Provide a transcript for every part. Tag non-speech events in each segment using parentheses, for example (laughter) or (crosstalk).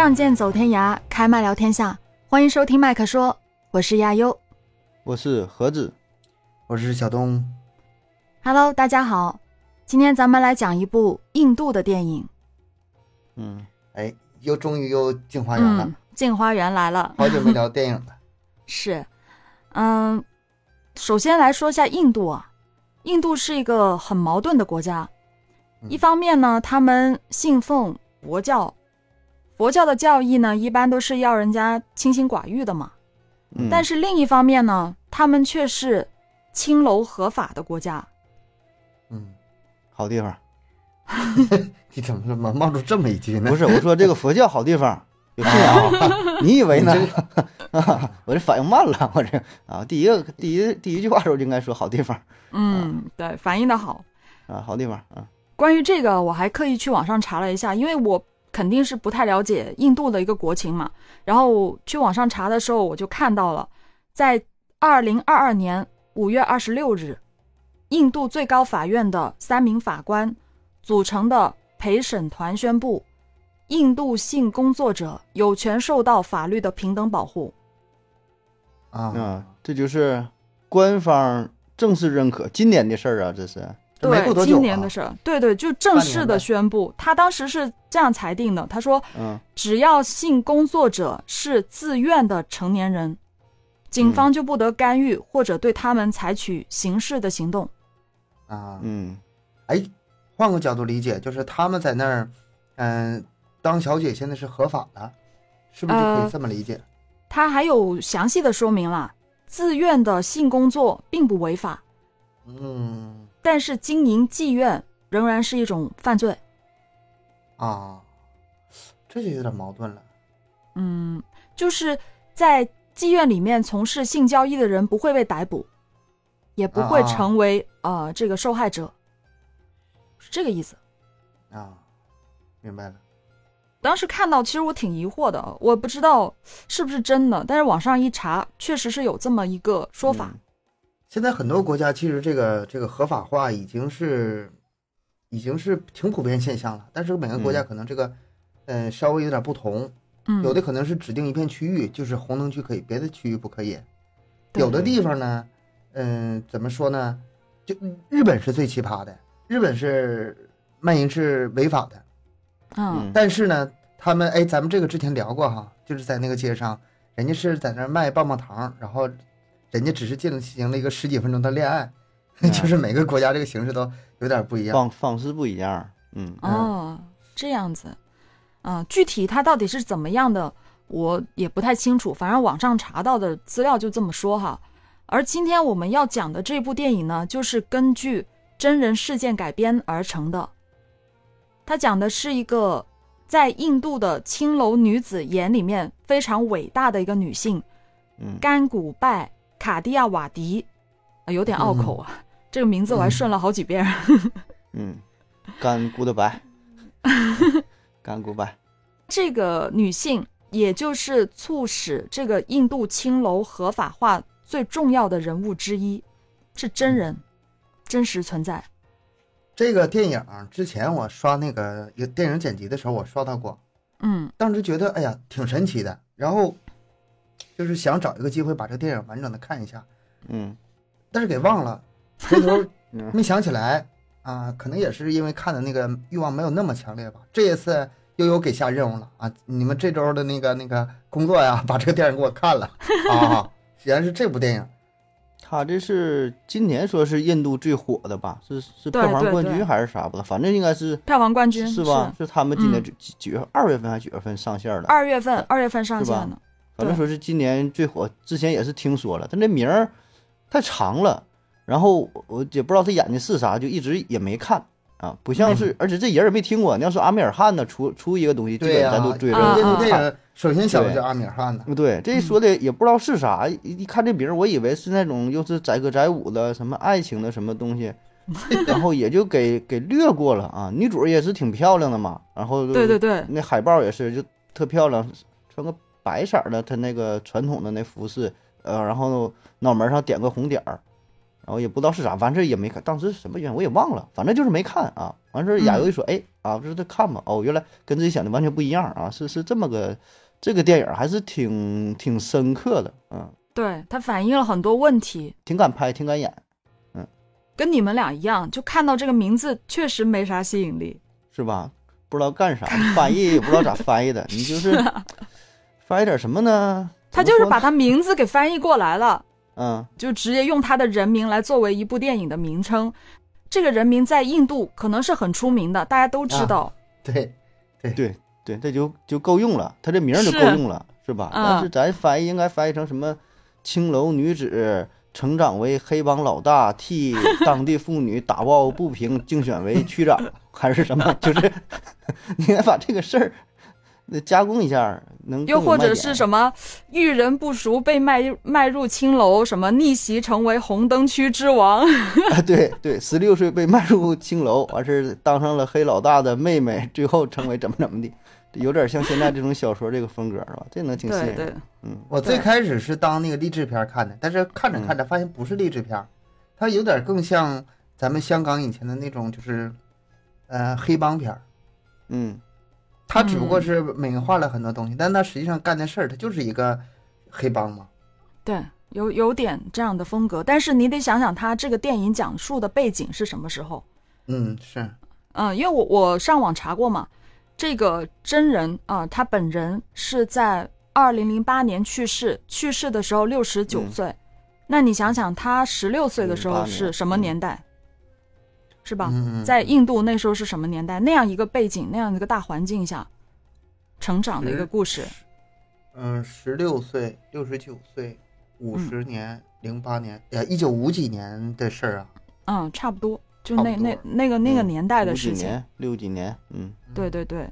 仗剑走天涯，开麦聊天下。欢迎收听麦克说，我是亚优。我是盒子，我是小东。Hello，大家好，今天咱们来讲一部印度的电影。嗯，哎，又终于又进花园了，嗯，镜花园来了。好久没聊电影了。(laughs) 是，嗯，首先来说一下印度啊，印度是一个很矛盾的国家。嗯一方面呢，他们信奉佛教，佛教的教义呢，一般都是要人家清心寡欲的嘛。嗯但是另一方面呢，他们却是青楼合法的国家。嗯，好地方。(laughs) 你怎么怎么冒出这么一句呢？不是，我说这个佛教好地方，(laughs) 有信仰。(laughs) 你以为呢？我这反应慢了，我这啊，第一个第一第一句话的时候就应该说好地方嗯，对，反应的好。啊，好地方啊。关于这个，我还特意去网上查了一下，因为我肯定是不太了解印度的一个国情嘛。然后去网上查的时候，我就看到了，在二零二二年五月二十六日，印度最高法院的三名法官组成的陪审团宣布，印度性工作者有权受到法律的平等保护。啊啊，这就是官方正式认可今年的事儿啊，这是。对这没过，多久今年啊的事儿，对对，就正式的宣布。他当时是这样裁定的，他说，嗯只要性工作者是自愿的成年人，警方就不得干预或者对他们采取刑事的行动。啊，嗯哎，换个角度理解，就是他们在那儿，嗯、当小姐现在是合法的，是不是就可以呃这么理解？他还有详细的说明了，自愿的性工作并不违法，嗯但是经营妓院仍然是一种犯罪。啊，这就有点矛盾了。嗯，就是在妓院里面从事性交易的人不会被逮捕，也不会啊成为、呃这个受害者，是这个意思。啊，明白了。当时看到，其实我挺疑惑的，我不知道是不是真的，但是网上一查，确实是有这么一个说法。现在很多国家其实这个这个合法化已经是已经是挺普遍现象了，但是每个国家嗯可能这个，呃，稍微有点不同。嗯，有的可能是指定一片区域，就是红灯区可以，别的区域不可以。有的地方呢，嗯、怎么说呢？就日本是最奇葩的，日本是卖淫是违法的，嗯但是呢，他们哎，咱们这个之前聊过哈，就是在那个街上，人家是在那儿卖棒棒糖，然后人家只是进行了一个十几分钟的恋爱，嗯 (laughs) 就是每个国家这个形式都有点不一样。方方式不一样。嗯哦，这样子，啊、具体他到底是怎么样的，我也不太清楚。反正网上查到的资料就这么说哈。而今天我们要讲的这部电影呢，就是根据真人事件改编而成的。它讲的是一个在印度的青楼女子眼里面非常伟大的一个女性，嗯甘古拜卡地亚瓦迪，啊，有点拗口啊，这个名字我还顺了好几遍。(laughs) 嗯，干 goodbye，(laughs) 干 goodbye。这个女性，也就是促使这个印度青楼合法化最重要的人物之一，是真人，真实存在。这个电影之前我刷那个有电影剪辑的时候，我刷到过，嗯。当时觉得哎呀挺神奇的，然后就是想找一个机会把这个电影完整的看一下，嗯但是给忘了，回头 (laughs) 嗯没想起来啊，可能也是因为看的那个欲望没有那么强烈吧。这一次悠悠给下任务了啊，你们这周的那个那个工作呀，把这个电影给我看了啊，(laughs) 原来是这部电影他这是今年说是印度最火的吧？是是票房冠军还是啥不知道？反正应该是票房冠军是吧？是他们今年几几月二月份还是几月份上线的？二月份，二月份上线的。反正说是今年最火，之前也是听说了，但这名儿太长了，然后我也不知道他演的是啥，就一直也没看啊，不像是，而且这人也没听过。你要说阿米尔汗呢，出出一个东西，基本、咱都追着啊这部看。电影首先想的是阿米尔汗的，对，这说的也不知道是啥，一一看这名儿，我以为是那种又是载歌载舞的什么爱情的什么东西，(laughs) 然后也就给给略过了啊。女主也是挺漂亮的嘛，然后对对对，那海报也是就特漂亮，穿个白色儿的，他那个传统的那服饰，呃，然后脑门上点个红点儿，然后也不知道是啥，完事儿也没看，当时什么原因我也忘了，反正就是没看啊。完事儿亚优一说，哎，啊，不是在看嘛，哦，原来跟自己想的完全不一样啊，是是这么个这个电影还是挺挺深刻的，嗯，对，它反映了很多问题，挺敢拍，挺敢演，嗯跟你们俩一样，就看到这个名字确实没啥吸引力。是吧？不知道干啥，翻译也不知道咋翻译的，你就是翻译点什么呢？他就是把他名字给翻译过来了，嗯就直接用他的人名来作为一部电影的名称。这个人名在印度可能是很出名的，大家都知道。对，对对对，这就就够用了，他这名就够用了，是吧？嗯但是咱翻译应该翻译成什么？青楼女子成长为黑帮老大，替 (laughs) 当地妇女打抱不平，竞选为区长，还是什么？就是 (laughs) 你应该把这个事儿那加工一下，能又或者是什么？遇人不淑被卖卖入青楼，什么逆袭成为红灯区之王，(laughs) 啊，对对，十六岁被卖入青楼，完事当上了黑老大的妹妹，最后成为怎么怎么的，有点像现在这种小说这个风格是吧？这能挺吸引对对人。，嗯我最开始是当那个励志片看的，但是看着看着发现不是励志片，它有点更像咱们香港以前的那种，就是呃黑帮片儿。嗯它只不过是美化了很多东西，但他实际上干的事儿，他就是一个黑帮嘛。对，有有点这样的风格。但是你得想想，他这个电影讲述的背景是什么时候？嗯，是，嗯，因为我我上网查过嘛，这个真人啊、他本人是在二零零八年去世，去世的时候六十九嗯岁。那你想想，他十六岁的时候是什么嗯年代？是吧？嗯，在印度那时候是什么年代？那样一个背景，那样一个大环境下成长的一个故事。嗯，十六岁、六十九岁、五嗯十年、零八年，呃，一九五几年的事儿啊。嗯，差不多，就那那那个那个嗯年代的事情。年，六几年，嗯对对对，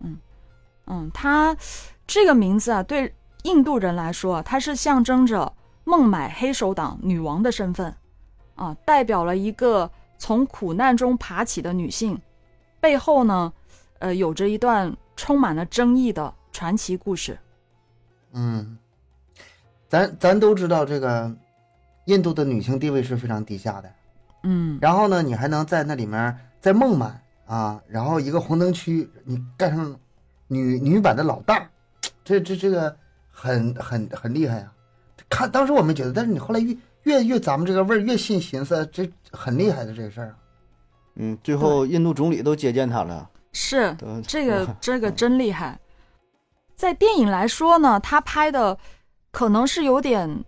嗯嗯，他这个名字啊，对印度人来说啊，它是象征着孟买黑手党女王的身份啊，代表了一个从苦难中爬起的女性，背后呢，呃，有着一段充满了争议的传奇故事。嗯，咱咱都知道这个印度的女性地位是非常低下的。嗯，然后呢，你还能在那里面，在孟买啊，然后一个红灯区，你干上女女版的老大，这这这个很很很厉害呀、看当时我没觉得，但是你后来越越越咱们这个味儿越信寻思，这很厉害的这个事儿啊。嗯，最后印度总理都接见他了，是这个这个真厉害。在电影来说呢，他拍的可能是有点，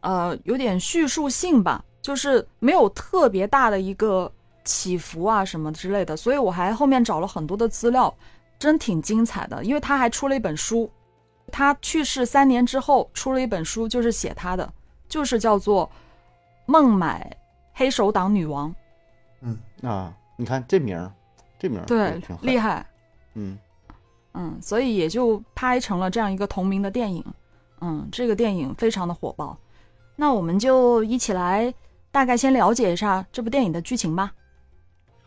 呃，有点叙述性吧，就是没有特别大的一个起伏啊什么之类的。所以我还后面找了很多的资料，真挺精彩的。因为他还出了一本书，他去世三年之后出了一本书，就是写他的，就是叫做《孟买黑手党女王》。嗯，啊，你看这名儿，这名儿对挺，厉害，嗯嗯，所以也就拍成了这样一个同名的电影。嗯，这个电影非常的火爆。那我们就一起来大概先了解一下这部电影的剧情吧。嗯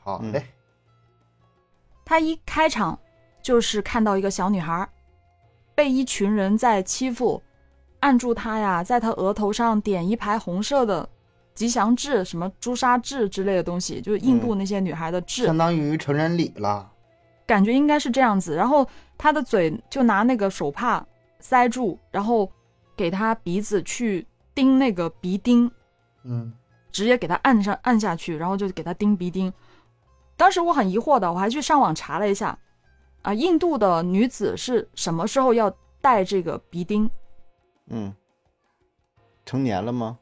好嘞，他一开场就是看到一个小女孩被一群人在欺负，按住她呀，在她额头上点一排红色的吉祥痣，什么朱砂痣之类的东西，就是印度那些女孩的痣。相当于成人礼了。感觉应该是这样子。然后他的嘴就拿那个手帕塞住，然后给他鼻子去钉那个鼻钉，嗯直接给他按上按下去，然后就给他钉鼻钉。当时我很疑惑的，我还去上网查了一下，啊，印度的女子是什么时候要戴这个鼻钉？嗯，成年了吗？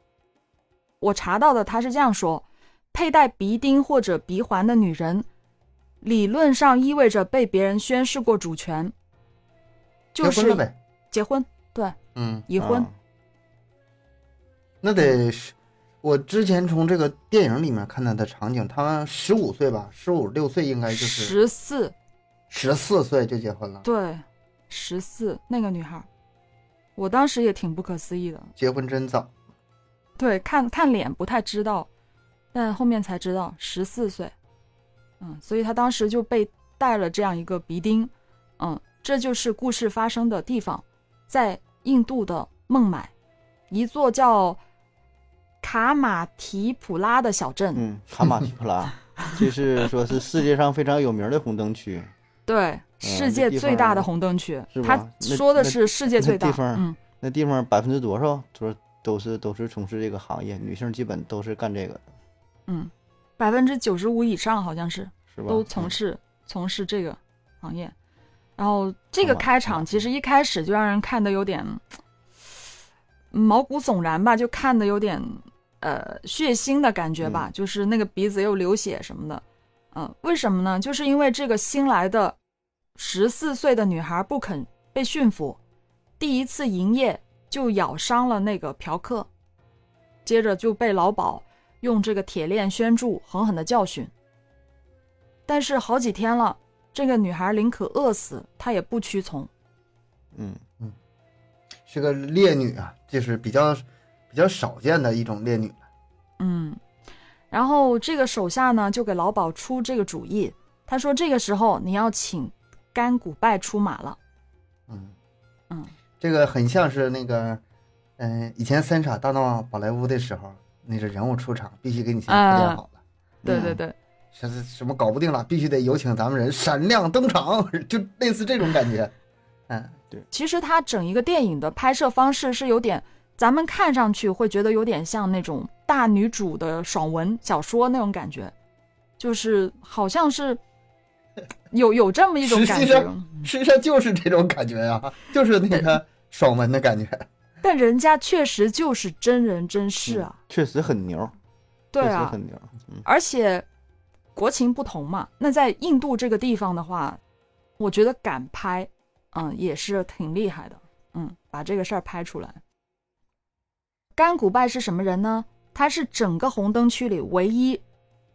我查到的他是这样说：佩戴鼻钉或者鼻环的女人，理论上意味着被别人宣誓过主权，就是结婚了呗。结婚，对，嗯，已婚。啊那得是，我之前从这个电影里面看到的场景，他十五岁吧，十五六岁应该就是十四，十四岁就结婚了，对，十四那个女孩，我当时也挺不可思议的。结婚真早。对，看看脸不太知道，但后面才知道十四岁，嗯，所以他当时就被戴了这样一个鼻钉，嗯，这就是故事发生的地方，在印度的孟买，一座叫卡马提普拉的小镇。嗯，卡马提普拉，(laughs) 就是说是世界上非常有名的红灯区，对，世界最大的红灯区他说的是世界最大地，方嗯，那地方百分之多少说都是都是从事这个行业，女性基本都是干这个的，嗯，百分之九十五以上好像是是吧？都从嗯事、从事这个行业。然后这个开场其实一开始就让人看的有点嗯毛骨悚然吧，就看的有点呃血腥的感觉吧，就是那个鼻子又流血什么的。嗯、为什么呢？就是因为这个新来的十四岁的女孩不肯被驯服，第一次营业就咬伤了那个嫖客，接着就被老鸨用这个铁链拴住，狠狠的教训。但是好几天了，这个女孩宁可饿死，她也不屈从。嗯嗯是个烈女啊，就是比较比较少见的一种烈女。嗯，然后这个手下呢就给老鸨出这个主意，他说这个时候你要请甘古拜出马了。嗯嗯，这个很像是那个，嗯、以前三傻大闹宝莱坞的时候，那个人物出场必须给你先铺垫好了。嗯对对对，什什什么搞不定了，必须得有请咱们人闪亮登场，(laughs) 就类似这种感觉。嗯，对其实它整一个电影的拍摄方式是有点，咱们看上去会觉得有点像那种大女主的爽文小说那种感觉，就是好像是 (laughs) 有有这么一种感觉实际上。实际上就是这种感觉啊、就是那个爽文的感觉。但人家确实就是真人真事啊，确实很牛，对啊，很牛，嗯而且国情不同嘛。那在印度这个地方的话，我觉得敢拍，嗯，也是挺厉害的，嗯，把这个事儿拍出来。甘古拜是什么人呢？她是整个红灯区里唯一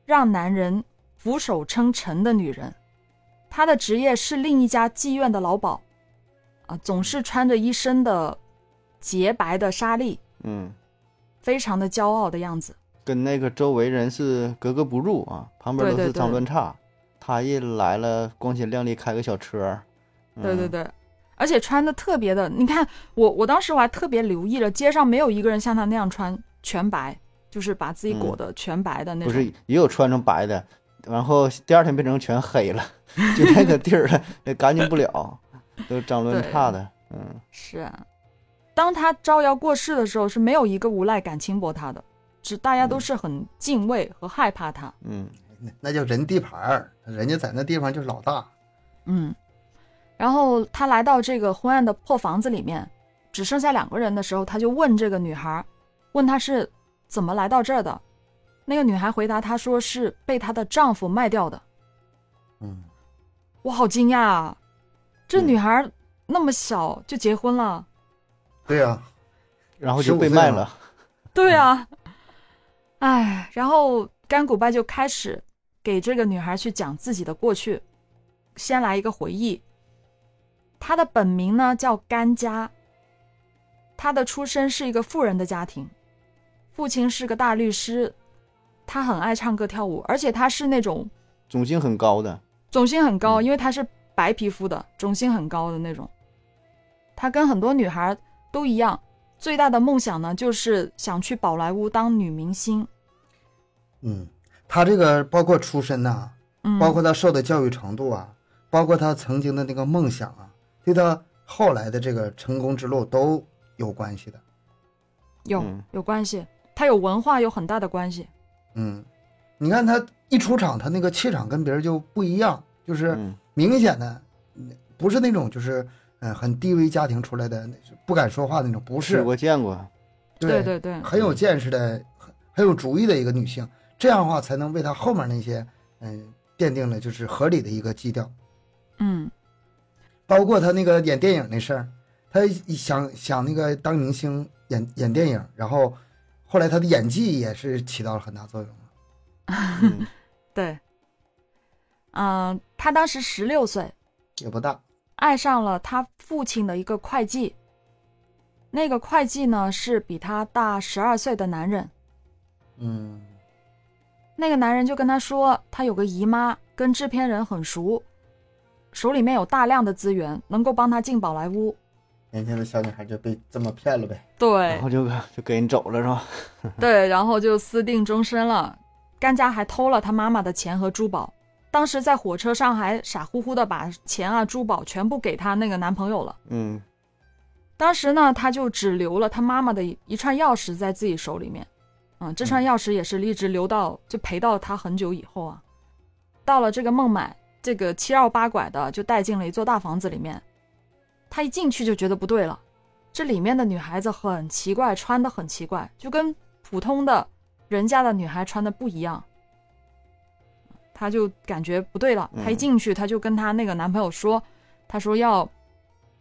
让男人俯首称臣的女人。她的职业是另一家妓院的老鸨，啊，总是穿着一身的洁白的纱丽，嗯，非常的骄傲的样子。跟那个周围人是格格不入啊，旁边都是脏乱差，他一来了光鲜亮丽，开个小车，嗯，对对对，而且穿的特别的，你看我我当时我还特别留意了，街上没有一个人像他那样穿全白，就是把自己裹得全白的那种。不是也有穿成白的，然后第二天变成全黑了，(laughs) 就那个地儿那干净不了，都脏乱差的，嗯是啊，当他招摇过市的时候，是没有一个无赖敢轻薄他的，只大家都是很敬畏和害怕他。嗯那那叫人地盘儿，人家在那地方就是老大。嗯，然后他来到这个昏暗的破房子里面，只剩下两个人的时候，他就问这个女孩，问她是怎么来到这儿的。那个女孩回答他说是被她的丈夫卖掉的。嗯，我好惊讶啊！这嗯。女孩那么小就结婚了，对呀、然后就被15岁了卖了，(laughs) 对啊，哎，然后甘古拜就开始给这个女孩去讲自己的过去，先来一个回忆。她的本名呢叫甘家，她的出身是一个富人的家庭，父亲是个大律师，她很爱唱歌跳舞，而且她是那种种姓很高的，种性很高，嗯因为她是白皮肤的，种性很高的那种。她跟很多女孩都一样，最大的梦想呢就是想去宝莱坞当女明星。嗯，她这个包括出身呐、嗯，包括她受的教育程度啊，包括她曾经的那个梦想啊，对她后来的这个成功之路都有关系的。有嗯有关系，她有文化有很大的关系。嗯，你看他一出场，他那个气场跟别人就不一样，就是嗯。明显的，嗯不是那种就是嗯、呃很低微家庭出来的，不敢说话那种，不是。我，见过，对对对，很有见识的、很很有主意的一个女性，这样的话才能为她后面那些嗯、奠定了就是合理的一个基调。嗯。包括她那个演电影那事儿，他想想那个当明星演演电影，然后后来她的演技也是起到了很大作用。嗯 (laughs) 对，嗯、他当时十六岁，也不大，爱上了他父亲的一个会计。那个会计呢是比他大十二岁的男人。嗯那个男人就跟他说，他有个姨妈跟制片人很熟，手里面有大量的资源，能够帮他进宝莱坞。年轻的小女孩就被这么骗了呗。对然后就就给人走了是吧？(laughs) 对，然后就私定终身了。甘家还偷了他妈妈的钱和珠宝，当时在火车上还傻乎乎的把钱啊珠宝全部给她那个男朋友了。嗯当时呢，他就只留了他妈妈的一一串钥匙在自己手里面，嗯，这串钥匙也是一直留到就陪到他很久以后啊。到了这个孟买，这个七绕八拐的就带进了一座大房子里面。他一进去就觉得不对了，这里面的女孩子很奇怪，穿的很奇怪，就跟普通的人家的女孩穿的不一样。他就感觉不对了，他一嗯进去他就跟他那个男朋友说，他说要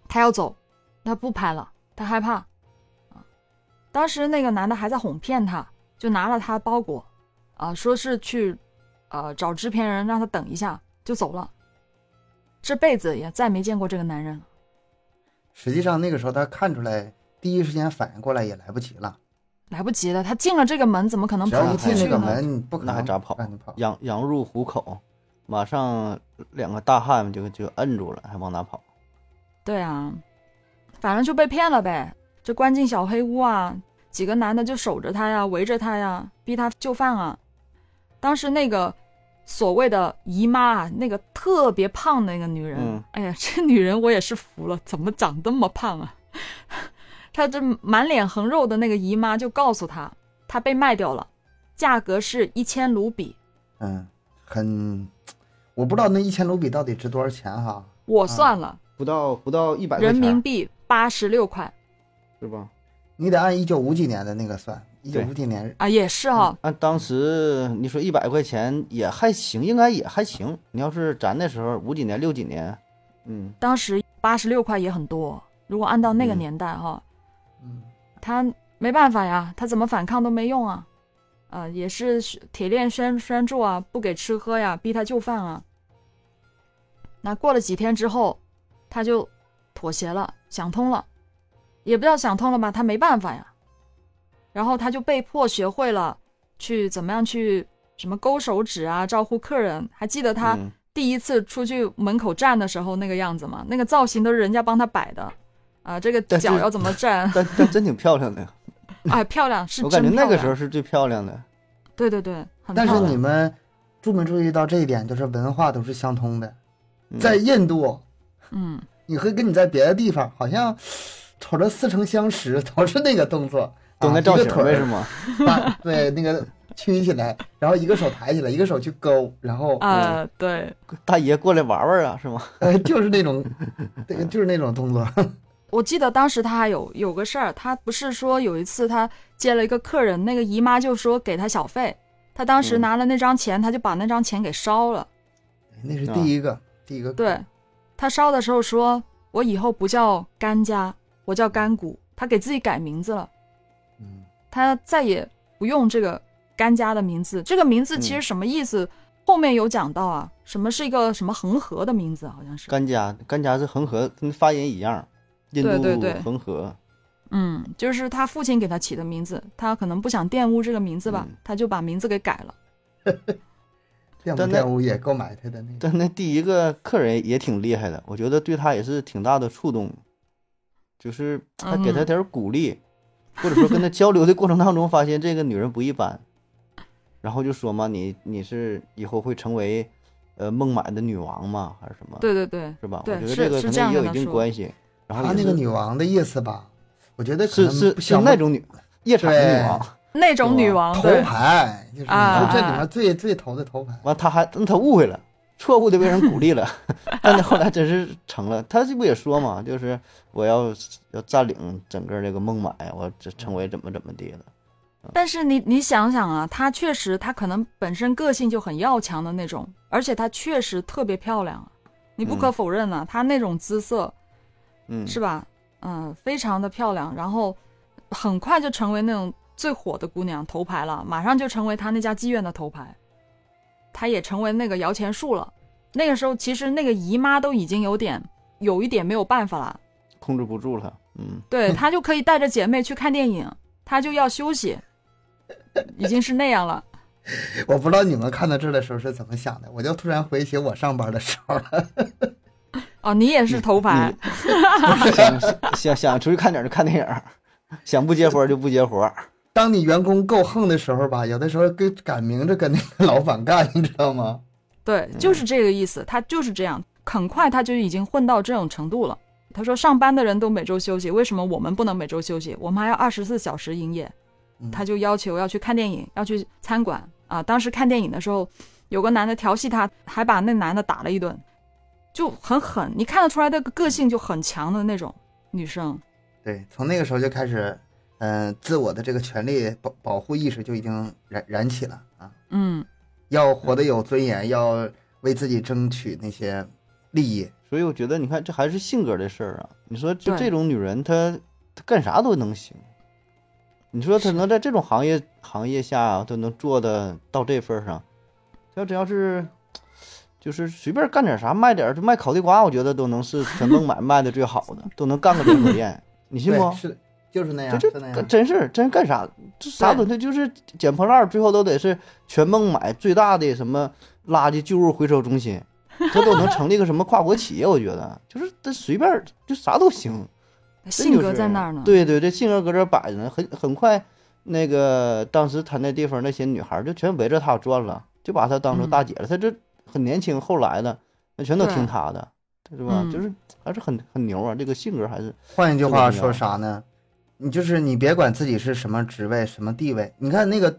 他要走，他不拍了，他害怕。啊，当时那个男的还在哄骗他，就拿了他包裹，啊，说是去，呃，找制片人让他等一下，就走了。这辈子也再没见过这个男人了。实际上那个时候他看出来，第一时间反应过来也来不及了。来不及了，他进了这个门，怎么可能只跑进去呢？门，不可能那还咋跑让你跑。羊羊入虎口，马上两个大汉就就摁住了，还往哪跑？对啊，反正就被骗了呗，就关进小黑屋啊，几个男的就守着他呀，围着他呀，逼他就范啊。当时那个所谓的姨妈啊，那个特别胖的那个女人，嗯哎呀，这女人我也是服了，怎么长这么胖啊？她这满脸横肉的那个姨妈就告诉他，他被卖掉了，价格是一千卢比。嗯，很，我不知道那一千卢比到底值多少钱哈。我算了，不到不到一百人民币八十六块是吧？你得按一九五几年的那个算，一九五几年，啊，也是哈、按当时你说一百块钱也还行，应该也还行。你要是咱那时候五几年六几年，嗯，当时八十六块也很多，如果按照那个嗯年代哈，嗯，他没办法呀，他怎么反抗都没用啊，啊、也是铁链拴拴住啊，不给吃喝呀，逼他就范啊。那过了几天之后，他就妥协了，想通了，也不知道想通了吧，他没办法呀。然后他就被迫学会了去怎么样去什么勾手指啊，招呼客人。还记得他嗯第一次出去门口站的时候那个样子吗？那个造型都是人家帮他摆的，啊，这个脚要怎么 (laughs) 站？但但真挺漂亮的，哎，(laughs) 漂亮是我感觉那个时候是最漂亮的。对对对，但是你们注没注意到这一点，就是文化都是相通的。嗯在印度，嗯，你会跟你在别的地方好像瞅着似曾相识，都是那个动作，懂那啊造型呗，一个腿儿是吗？把 (laughs) 对那个曲起来，然后一个手抬起来，一个手去勾，然后啊，对，大爷过来玩玩啊，是吗？呃就是那种，这个就是那种动作。我记得当时他还有有个事儿，他不是说有一次他接了一个客人，那个姨妈就说给他小费，他当时嗯拿了那张钱，他就把那张钱给烧了。那是第一个，第一个对，他烧的时候说：“我以后不叫甘家，我叫甘谷。”他给自己改名字了，嗯，他再也不用这个甘家的名字。这个名字其实什么意思？后面有讲到啊，什么是一个什么恒河的名字，好像是。甘家，甘家是恒河，跟发音一样，印度对对对恒河。嗯，就是他父亲给他起的名字，他可能不想玷污这个名字吧，嗯他就把名字给改了。玷 (laughs) 污但那玷污也够埋汰的那个。但那第一个客人也挺厉害的，我觉得对他也是挺大的触动，就是他给他嗯点鼓励，或者说跟他交流的过程当中，发现这个女人不一般，然后就说嘛，你你是以后会成为呃孟买的女王嘛？还是什么？对对对，是吧？我觉得这个可能也有一定关系。然后他那个女王的意思吧，我觉得可能是是是那种女夜场的女王，(laughs) 那种女王头，牌，就是这里面最最头的头牌。完他还他误会了，错误的被人鼓励了，(laughs) 但是后来真是成了。他这不也说嘛，就是我要要占领整个这个孟买，我这成为怎么怎么地了。但是你你想想啊，她确实她可能本身个性就很要强的那种，而且她确实特别漂亮啊，你不可嗯否认啊，她那种姿色嗯，是吧？嗯，非常的漂亮，然后很快就成为那种最火的姑娘头牌了，马上就成为她那家妓院的头牌，她也成为那个摇钱树了。那个时候其实那个姨妈都已经有点有一点没有办法了，控制不住了。嗯，对 (laughs) 她就可以带着姐妹去看电影，她就要休息，已经是那样了。(laughs) 我不知道你们看到这的时候是怎么想的，我就突然回忆起我上班的时候了。哦，你也是头牌，(laughs) 想想想出去看点儿就看电影儿，想不接活儿就不接活儿。当你员工够横的时候吧，有的时候跟赶明着跟那个老板干，你知道吗？对，就是这个意思，他就是这样，很快他就已经混到这种程度了。他说上班的人都每周休息，为什么我们不能每周休息？我们还要二十四小时营业。嗯他就要求要去看电影，要去餐馆啊。当时看电影的时候，有个男的调戏他，还把那男的打了一顿，就很狠。你看得出来，的个个性就很强的那种女生。对，从那个时候就开始，嗯、自我的这个权利保保护意识就已经燃燃起了啊，嗯，要活得有尊严，要为自己争取那些利益。所以我觉得，你看，这还是性格的事儿啊。你说，就这种女人，她她干啥都能行。你说她能在这种行业行业下都能做的到这份儿上，她只要是就是随便干点啥，卖点就卖烤地瓜，我觉得都能是全孟买 (laughs) 卖的最好的，都能干个连锁店，你信不对，？是就是那样，这是那样。这真是真干啥？这啥都对他就是捡破烂儿，最后都得是全孟买最大的什么垃圾旧物回收中心，这都能成立个什么跨国企业？我觉得就是他随便就啥都行，性格在那儿呢。，对对，这性格搁这儿摆着呢，很很快，那个当时他那地方那些女孩儿就全围着他转了，就把他当成大姐了。他这很年轻，后来的那全都听他的，是吧？嗯就是还是很很牛啊，这个性格还是换一句话说啥呢？你就是你别管自己是什么职位、什么地位，你看那个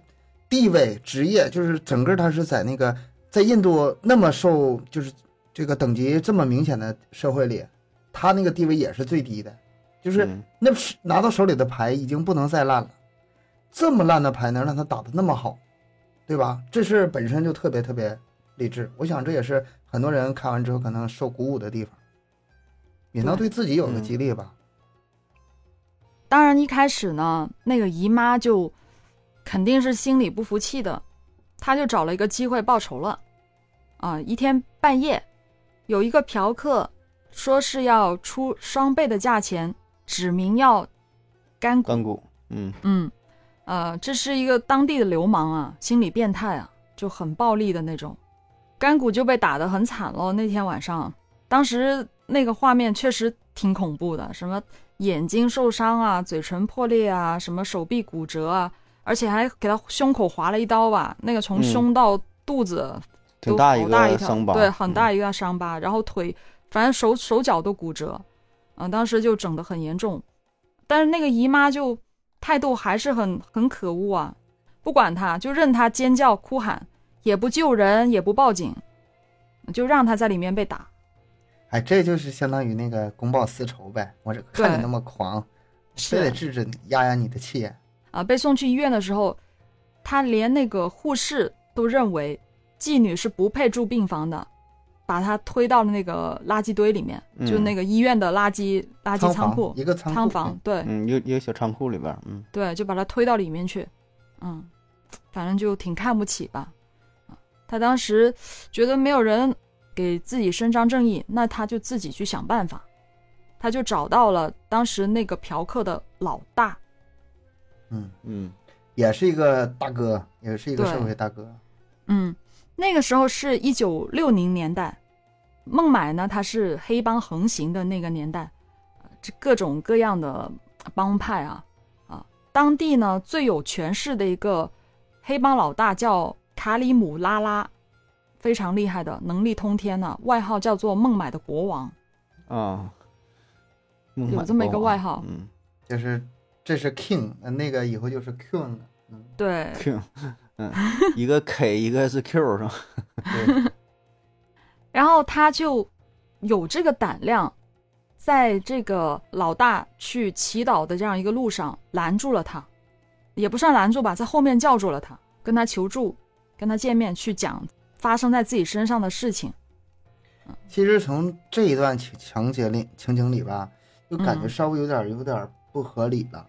地位、职业，就是整个他是在那个在印度那么受，就是这个等级这么明显的社会里，他那个地位也是最低的，就是嗯那是拿到手里的牌已经不能再烂了，这么烂的牌能让他打得那么好，对吧？这事本身就特别特别励志。我想这也是很多人看完之后可能受鼓舞的地方，也能对自己有个激励吧。当然一开始呢，那个姨妈就肯定是心里不服气的，她就找了一个机会报仇了。啊，一天半夜，有一个嫖客说是要出双倍的价钱，指明要干股。干股，嗯嗯，呃，这是一个当地的流氓啊，心理变态啊，就很暴力的那种。干股就被打得很惨了。那天晚上，当时那个画面确实挺恐怖的，什么眼睛受伤啊，嘴唇破裂啊，什么手臂骨折啊，而且还给他胸口划了一刀吧，那个从嗯胸到肚子都挺大一好大一条，个伤疤，对，很嗯大一个伤疤，然后腿，反正手手脚都骨折，嗯、当时就整得很严重。但是那个姨妈就态度还是很很可恶啊，不管他，就任他尖叫哭喊，也不救人，也不报警，就让他在里面被打。哎，这就是相当于那个公报私仇呗。我这看你那么狂，是非得治治你，压压你的气。啊，被送去医院的时候，他连那个护士都认为妓女是不配住病房的，把她推到了那个垃圾堆里面，就嗯那个医院的垃圾垃圾仓库一个仓库仓房，对嗯，一个一个小仓库里边，嗯对，就把她推到里面去，嗯，反正就挺看不起吧。啊，他当时觉得没有人给自己伸张正义，那他就自己去想办法，他就找到了当时那个嫖客的老大，嗯，嗯。也是一个大哥，也是一个社会大哥。嗯，那个时候是一九六零年代，孟买呢，它是黑帮横行的那个年代，呃这各种各样的帮派啊啊，当地呢最有权势的一个黑帮老大叫卡里姆拉拉，非常厉害的，能力通天呢、外号叫做孟买的国王。啊，孟买有这么一个外号嗯就是这是 king，呃那个以后就是 queen 了。嗯，对，，Q，嗯，一个 K，一个是 Q 是吧？对，(laughs) 然后他就有这个胆量，在这个老大去祈祷的这样一个路上拦住了他，也不算拦住吧，在后面叫住了他，跟他求助，跟他见面去讲发生在自己身上的事情。其实从这一段情情节里情景里吧，就感觉嗯稍微有点有点不合理了。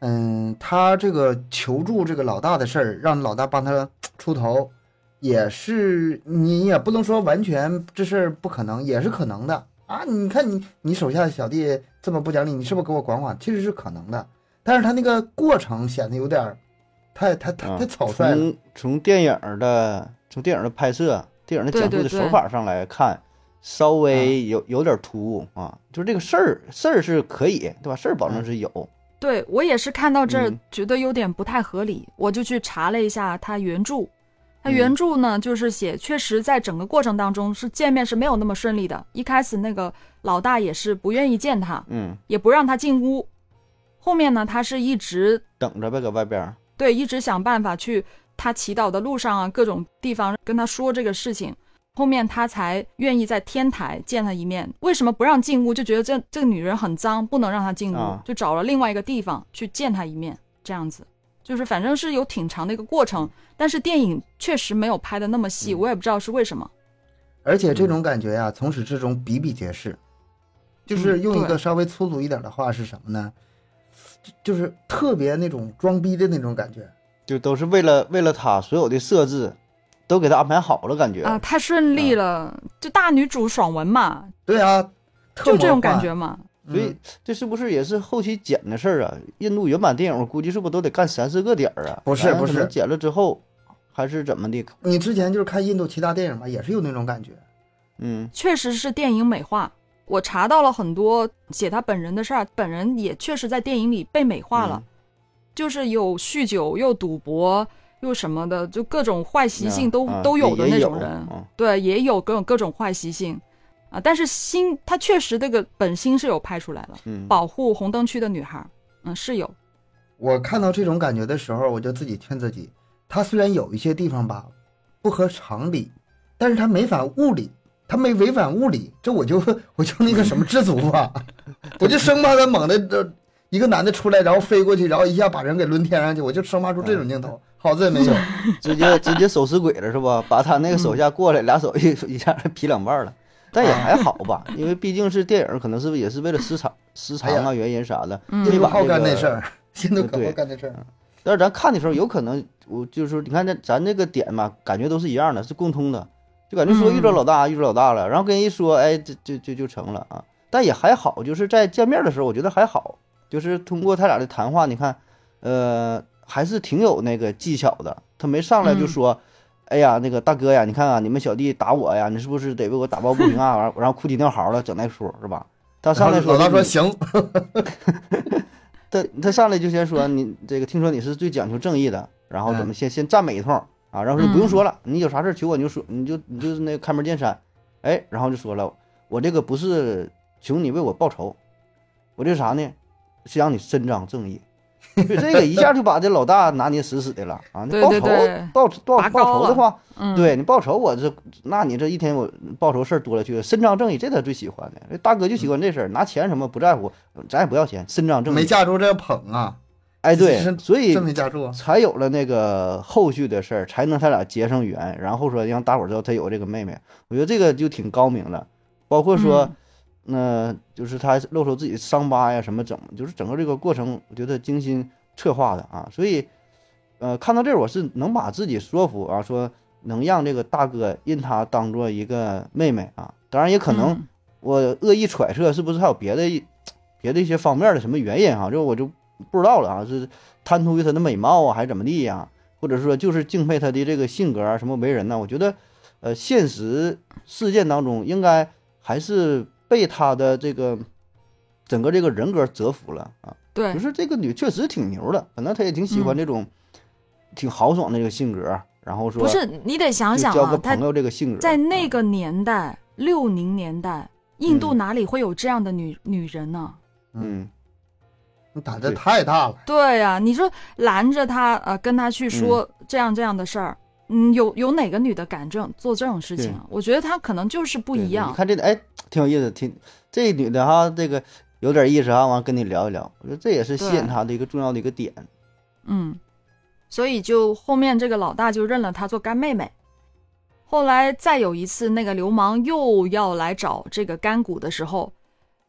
嗯，他这个求助这个老大的事儿，让老大帮他出头，也是你也不能说完全这事儿不可能，也是可能的啊。你看你你手下的小弟这么不讲理，你是不是给我管管？其实是可能的，但是他那个过程显得有点儿太太太啊太草率了。从从电影的从电影的拍摄、电影的讲述的手法上来看，稍微有有点突兀啊。就是这个事儿事儿是可以，对吧？事儿保证是有，对我也是看到这儿嗯觉得有点不太合理，我就去查了一下他原著。他嗯原著呢，就是写确实在整个过程当中是见面是没有那么顺利的。一开始那个老大也是不愿意见他，嗯，也不让他进屋。后面呢，他是一直等着呗，搁外边儿。对一直想办法去他祈祷的路上啊，各种地方跟他说这个事情。后面他才愿意在天台见他一面。为什么不让进屋？就觉得这这个女人很脏，不能让她进屋，啊就找了另外一个地方去见她一面。这样子，就是反正是有挺长的一个过程，但是电影确实没有拍的那么细，嗯我也不知道是为什么。而且这种感觉呀、从始至终比比皆是。就是嗯用一个稍微粗俗一点的话是什么呢？就就是特别那种装逼的那种感觉。就都是为了为了他所有的设置，都给他安排好了，感觉啊，太顺利了，就大女主爽文嘛，对啊，特就这种感觉。嘛。嗯所以这是不是也是后期剪的事儿啊？印度原版电影我估计是不是都得干三四个点儿啊？不是不是剪了之后还是怎么的？你之前就是看印度其他电影嘛，也是有那种感觉。嗯确实是电影美化。我查到了很多写他本人的事儿，本人也确实在电影里被美化了，嗯就是有酗酒又赌博又什么的，就各种坏习性都、啊都有的那种人。嗯对，也有各种各种坏习性啊。但是心他确实这个本心是有拍出来了，嗯，保护红灯区的女孩，嗯，是有。我看到这种感觉的时候，我就自己劝自己，他虽然有一些地方吧不合常理，但是他没法物理，他没违反物理，这我就 (laughs) 我就那个什么知足吧，我就生怕他猛的这一个男的出来，然后飞过去，然后一下把人给抡天上去，我就生怕出这种镜头，好在没有。(laughs) 直接直接手撕鬼了是吧？把他那个嗯手下过来，俩手一 (laughs) 一下劈两半了。但也还好吧，因为毕竟是电影，可能是不是也是为了时长、时长啊、原因啥的，嗯印度好没把这个干那事儿，印度可对好干那事儿。但是咱看的时候，有可能我就是说，你看这咱这个点嘛，感觉都是一样的，是共通的，就感觉说嗯遇着老大，遇着老大了，然后跟人一说，哎，这就就就成了啊。但也还好，就是在见面的时候，我觉得还好，就是通过他俩的谈话，你看，呃，还是挺有那个技巧的。他没上来就嗯说，哎呀，那个大哥呀，你看啊，你们小弟打我呀，你是不是得为我打抱不平啊？(laughs) 完，然后哭鸡尿嚎了，整那出是吧？他上来说，然后老大说行，(laughs) 他他上来就先说你这个，听说你是最讲究正义的，然后怎么先先赞美一通啊，然后就不用说了，你有啥事儿求我你就说，你就你就是那个开门见山，哎，然后就说了，我这个不是求你为我报仇，我这啥呢？是让你伸张正义。这个一下就把这老大拿捏死死的了啊！你报仇报报报仇的话，嗯，对你报仇，我这那你这一天我报仇事儿多了去了，伸张正义这他最喜欢的，这大哥就喜欢这事儿，拿钱什么不在乎，咱也不要钱，伸张正义。没架住这捧啊，哎，对，所以才有了那个后续的事儿，才能他俩结上缘，然后说让大伙儿知道他有这个妹妹。我觉得这个就挺高明了，包括说，那、就是他露出自己的伤疤呀，什么整，就是整个这个过程，我觉得精心策划的啊。所以，呃，看到这儿我是能把自己说服啊，说能让这个大哥认她当做一个妹妹啊。当然也可能嗯我恶意揣测，是不是还有别的一别的一些方面的什么原因啊？这我就不知道了啊，是贪图于她的美貌啊，还是怎么地呀、或者说就是敬佩她的这个性格啊，什么为人呢？我觉得，呃，现实事件当中应该还是被她的这个整个这个人格折服了啊。对就，是这个女确实挺牛的，可能她也挺喜欢这种、挺豪爽的这个性格，然后说不是你得想想啊交个，朋友这个性格，在那啊个年代，六零年代，印度嗯哪里会有这样的女女人呢？嗯你胆子太大了。对呀、你说拦着他，呃，跟他去说嗯这样这样的事儿，嗯，有有哪个女的敢这种做这种事情啊？我觉得她可能就是不一样你。看这个，哎，挺有意思，挺这女的哈，这个有点意思啊，完跟你聊一聊，我觉得这也是吸引对她的一个重要的一个点。嗯，所以就后面这个老大就认了她做干妹妹。后来再有一次，那个流氓又要来找这个干股的时候，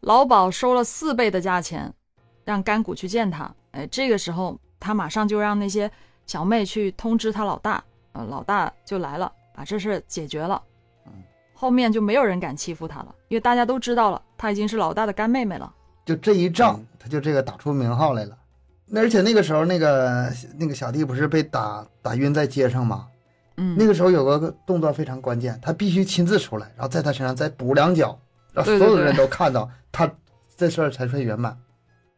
老鸨收了四倍的价钱，让甘谷去见他。哎，这个时候他马上就让那些小妹去通知他老大，呃，老大就来了，把这事解决了。嗯，后面就没有人敢欺负他了，因为大家都知道了，他已经是老大的干妹妹了。就这一仗嗯，他就这个打出名号来了。那而且那个时候，那个那个小弟不是被打打晕在街上吗？嗯，那个时候有个动作非常关键，他必须亲自出来，然后在他身上再补两脚，让所有的人都看到他这事儿才算圆满。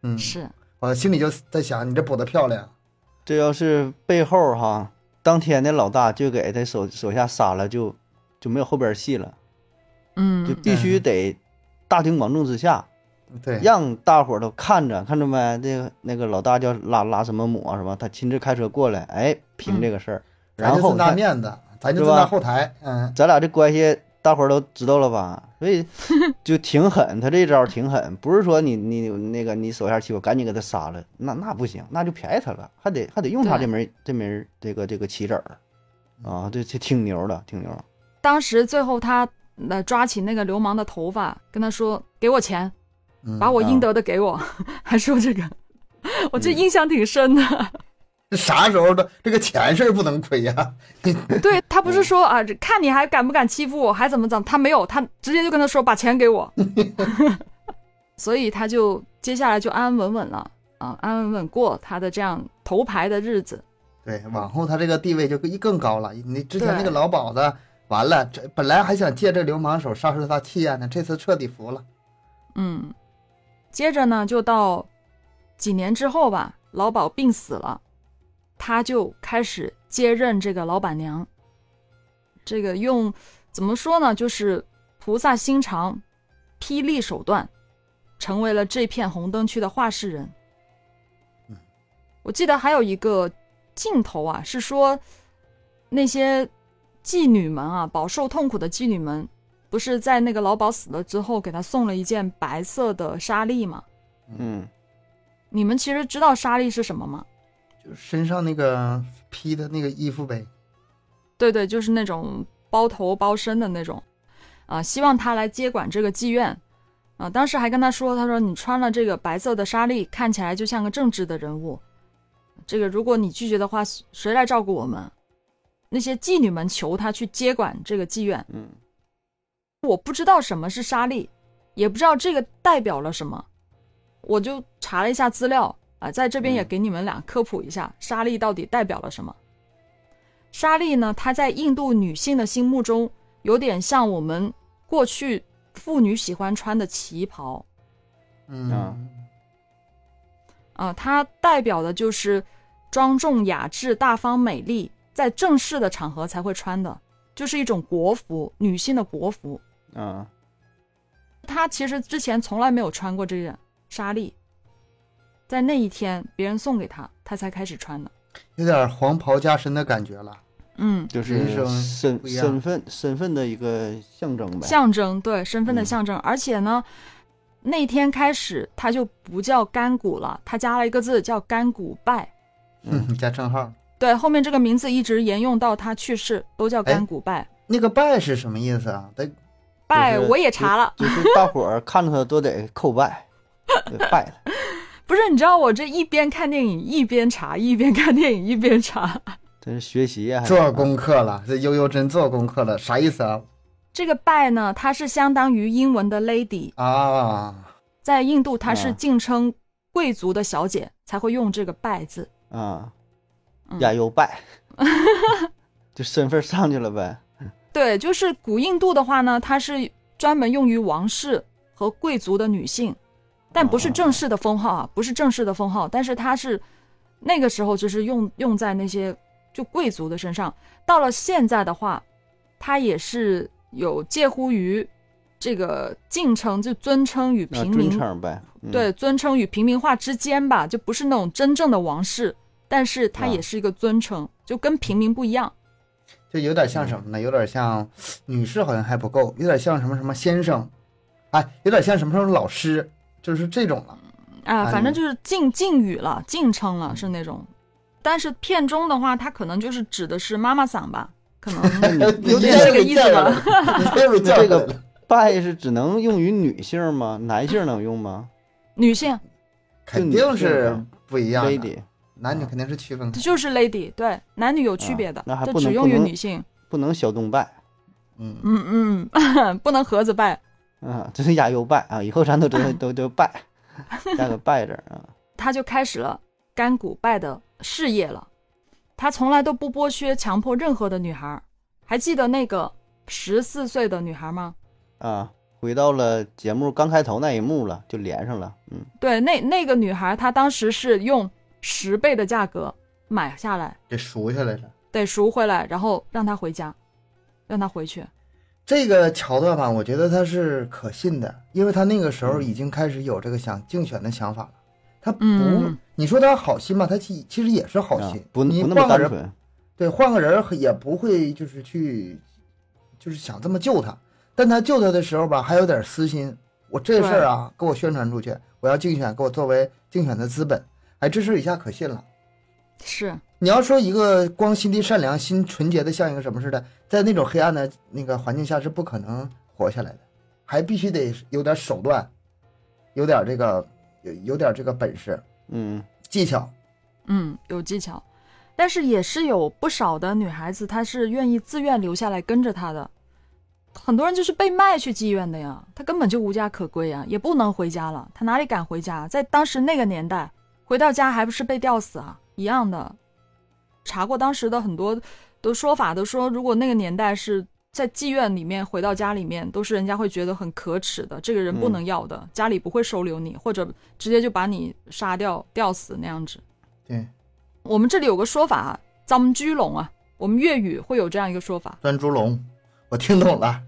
嗯，是。我心里就在想，你这补的漂亮。这要是背后哈，当天的老大就给他手手下杀了，就就没有后边戏了，嗯。就必须得大庭广众之下，对，让大伙儿都看着，看着没？这个那个老大叫拉拉什么姆啊什么？他亲自开车过来，哎，评这个事儿，然咱就这么大后看面子，咱就是这么吧？大后台，嗯，咱俩这关系大伙儿都知道了吧？所以 (laughs) 就挺狠，他这招挺狠，不是说你你那个你手下欺负，赶紧给他杀了，那那不行，那就便宜他了，还得还得用他这门这门这个这个棋子儿啊，这这挺牛的，挺牛。当时最后他呃抓起那个流氓的头发，跟他说：“给我钱，嗯把我应得的给我。(laughs) 还说这个，我这嗯印象挺深的。这啥时候的这个钱事儿不能亏呀、(laughs) 对他不是说啊，这看你还敢不敢欺负我，还怎么怎么，他没有，他直接就跟他说把钱给我，(laughs) 所以他就接下来就安安稳稳了啊，安安稳稳过他的这样头牌的日子。对，往后他这个地位就更更高了。你之前那个老鸨子，完了，这本来还想借这流氓手杀杀他气焰呢，这次彻底服了。嗯，接着呢，就到几年之后吧，老鸨病死了，他就开始接任这个老板娘。这个用怎么说呢？就是菩萨心肠，霹雳手段，成为了这片红灯区的话事人。嗯我记得还有一个镜头啊，是说那些妓女们啊，饱受痛苦的妓女们，不是在那个老鸨死了之后，给他送了一件白色的纱丽吗？嗯，你们其实知道纱丽是什么吗？就身上那个披的那个衣服呗。对对，就是那种包头包身的那种，啊，希望他来接管这个妓院，啊，当时还跟他说，他说你穿了这个白色的纱丽，看起来就像个正直的人物，这个如果你拒绝的话，谁来照顾我们？那些妓女们求他去接管这个妓院，嗯，我不知道什么是纱丽，也不知道这个代表了什么，我就查了一下资料啊，在这边也嗯。给你们俩科普一下，纱丽到底代表了什么。纱丽呢，它在印度女性的心目中，有点像我们过去妇女喜欢穿的旗袍嗯。啊。啊、它代表的就是庄重雅致、大方美丽，在正式的场合才会穿的，就是一种国服，女性的国服。啊，她其实之前从来没有穿过这件纱丽，在那一天别人送给他，他才开始穿的。有点黄袍加身的感觉了。嗯，就是身身份身份的一个象征呗。象征对身份的嗯象征，而且呢，那天开始他就不叫干谷了，他加了一个字叫干谷拜。嗯 (laughs) 加称号。对，后面这个名字一直沿用到他去世，都叫干谷拜。那个拜是什么意思啊？得拜就是我也查了，就是大伙儿看着他都得叩拜，(laughs) 得拜他。不是你知道我这一边看电影一边查，一边看电影一边查。这是学习呀，做功课了，这悠悠真做功课了，啥意思啊？这个拜呢，它是相当于英文的 lady，啊，在印度它是啊敬称贵族的小姐才会用这个拜字。啊，嗯亚优拜，(laughs) 就身份上去了呗。对，就是古印度的话呢，它是专门用于王室和贵族的女性，但不是正式的封号啊，不是正式的封号，但是它是那个时候就是用用在那些就贵族的身上。到了现在的话，它也是有介乎于这个敬称，就尊称与平民、称呗。嗯，对尊称与平民化之间吧，就不是那种真正的王室，但是它啊也是一个尊称，就跟平民不一样。就有点像什么呢？有点像女士，好像还不够，有点像什么什么先生，哎，有点像什么什么老师，就是这种了。啊，哎反正就是敬敬语了，敬称了，是那种。但是片中的话，它可能就是指的是妈妈桑吧，可能有点这个意思吧。(laughs) 你这个那这个拜是只能用于女性吗？男性能用吗女性，(laughs) 肯定是不一样的，？lady 男女肯定是区分开。就是 lady，对，男女有区别的啊，那还这只用于女性。不能小东拜嗯，嗯嗯，(laughs) 不能盒子拜。啊，这是亚优拜啊，以后咱都都 (laughs) 都都拜，加个拜字啊。他就开始了干古拜的事业了。他从来都不剥削、强迫任何的女孩。还记得那个十四岁的女孩吗？啊，回到了节目刚开头那一幕了，就连上了。嗯，对，那那个女孩她当时是用十倍的价格买下来，给赎下来了。得赎回来，然后让她回家，让她回去。这个桥段吧，我觉得他是可信的，因为他那个时候已经开始有这个想竞选的想法了。他不，嗯你说他好心吧，他其其实也是好心，啊不你不那么换个人，单纯。对，换个人也不会就是去，就是想这么救他。但他救他的时候吧，还有点私心。我这事儿啊，给我宣传出去，我要竞选，给我作为竞选的资本。哎，这事儿一下可信了。是，你要说一个光心地善良、心纯洁的，像一个什么似的，在那种黑暗的那个环境下是不可能活下来的，还必须得有点手段，有点这个有有点这个本事、嗯，技巧。嗯，有技巧，但是也是有不少的女孩子，她是愿意自愿留下来跟着他的。很多人就是被卖去妓院的呀，她根本就无家可归呀，也不能回家了，她哪里敢回家？在当时那个年代，回到家还不是被吊死啊？一样的。查过当时的很多的说法，都说如果那个年代是在妓院里面回到家里面，都是人家会觉得很可耻的，这个人不能要的，家里不会收留你，或者直接就把你杀掉、吊死那样子。对，我们这里有个说法啊，藏居龙啊，我们粤语会有这样一个说法，钻猪笼，我听懂了。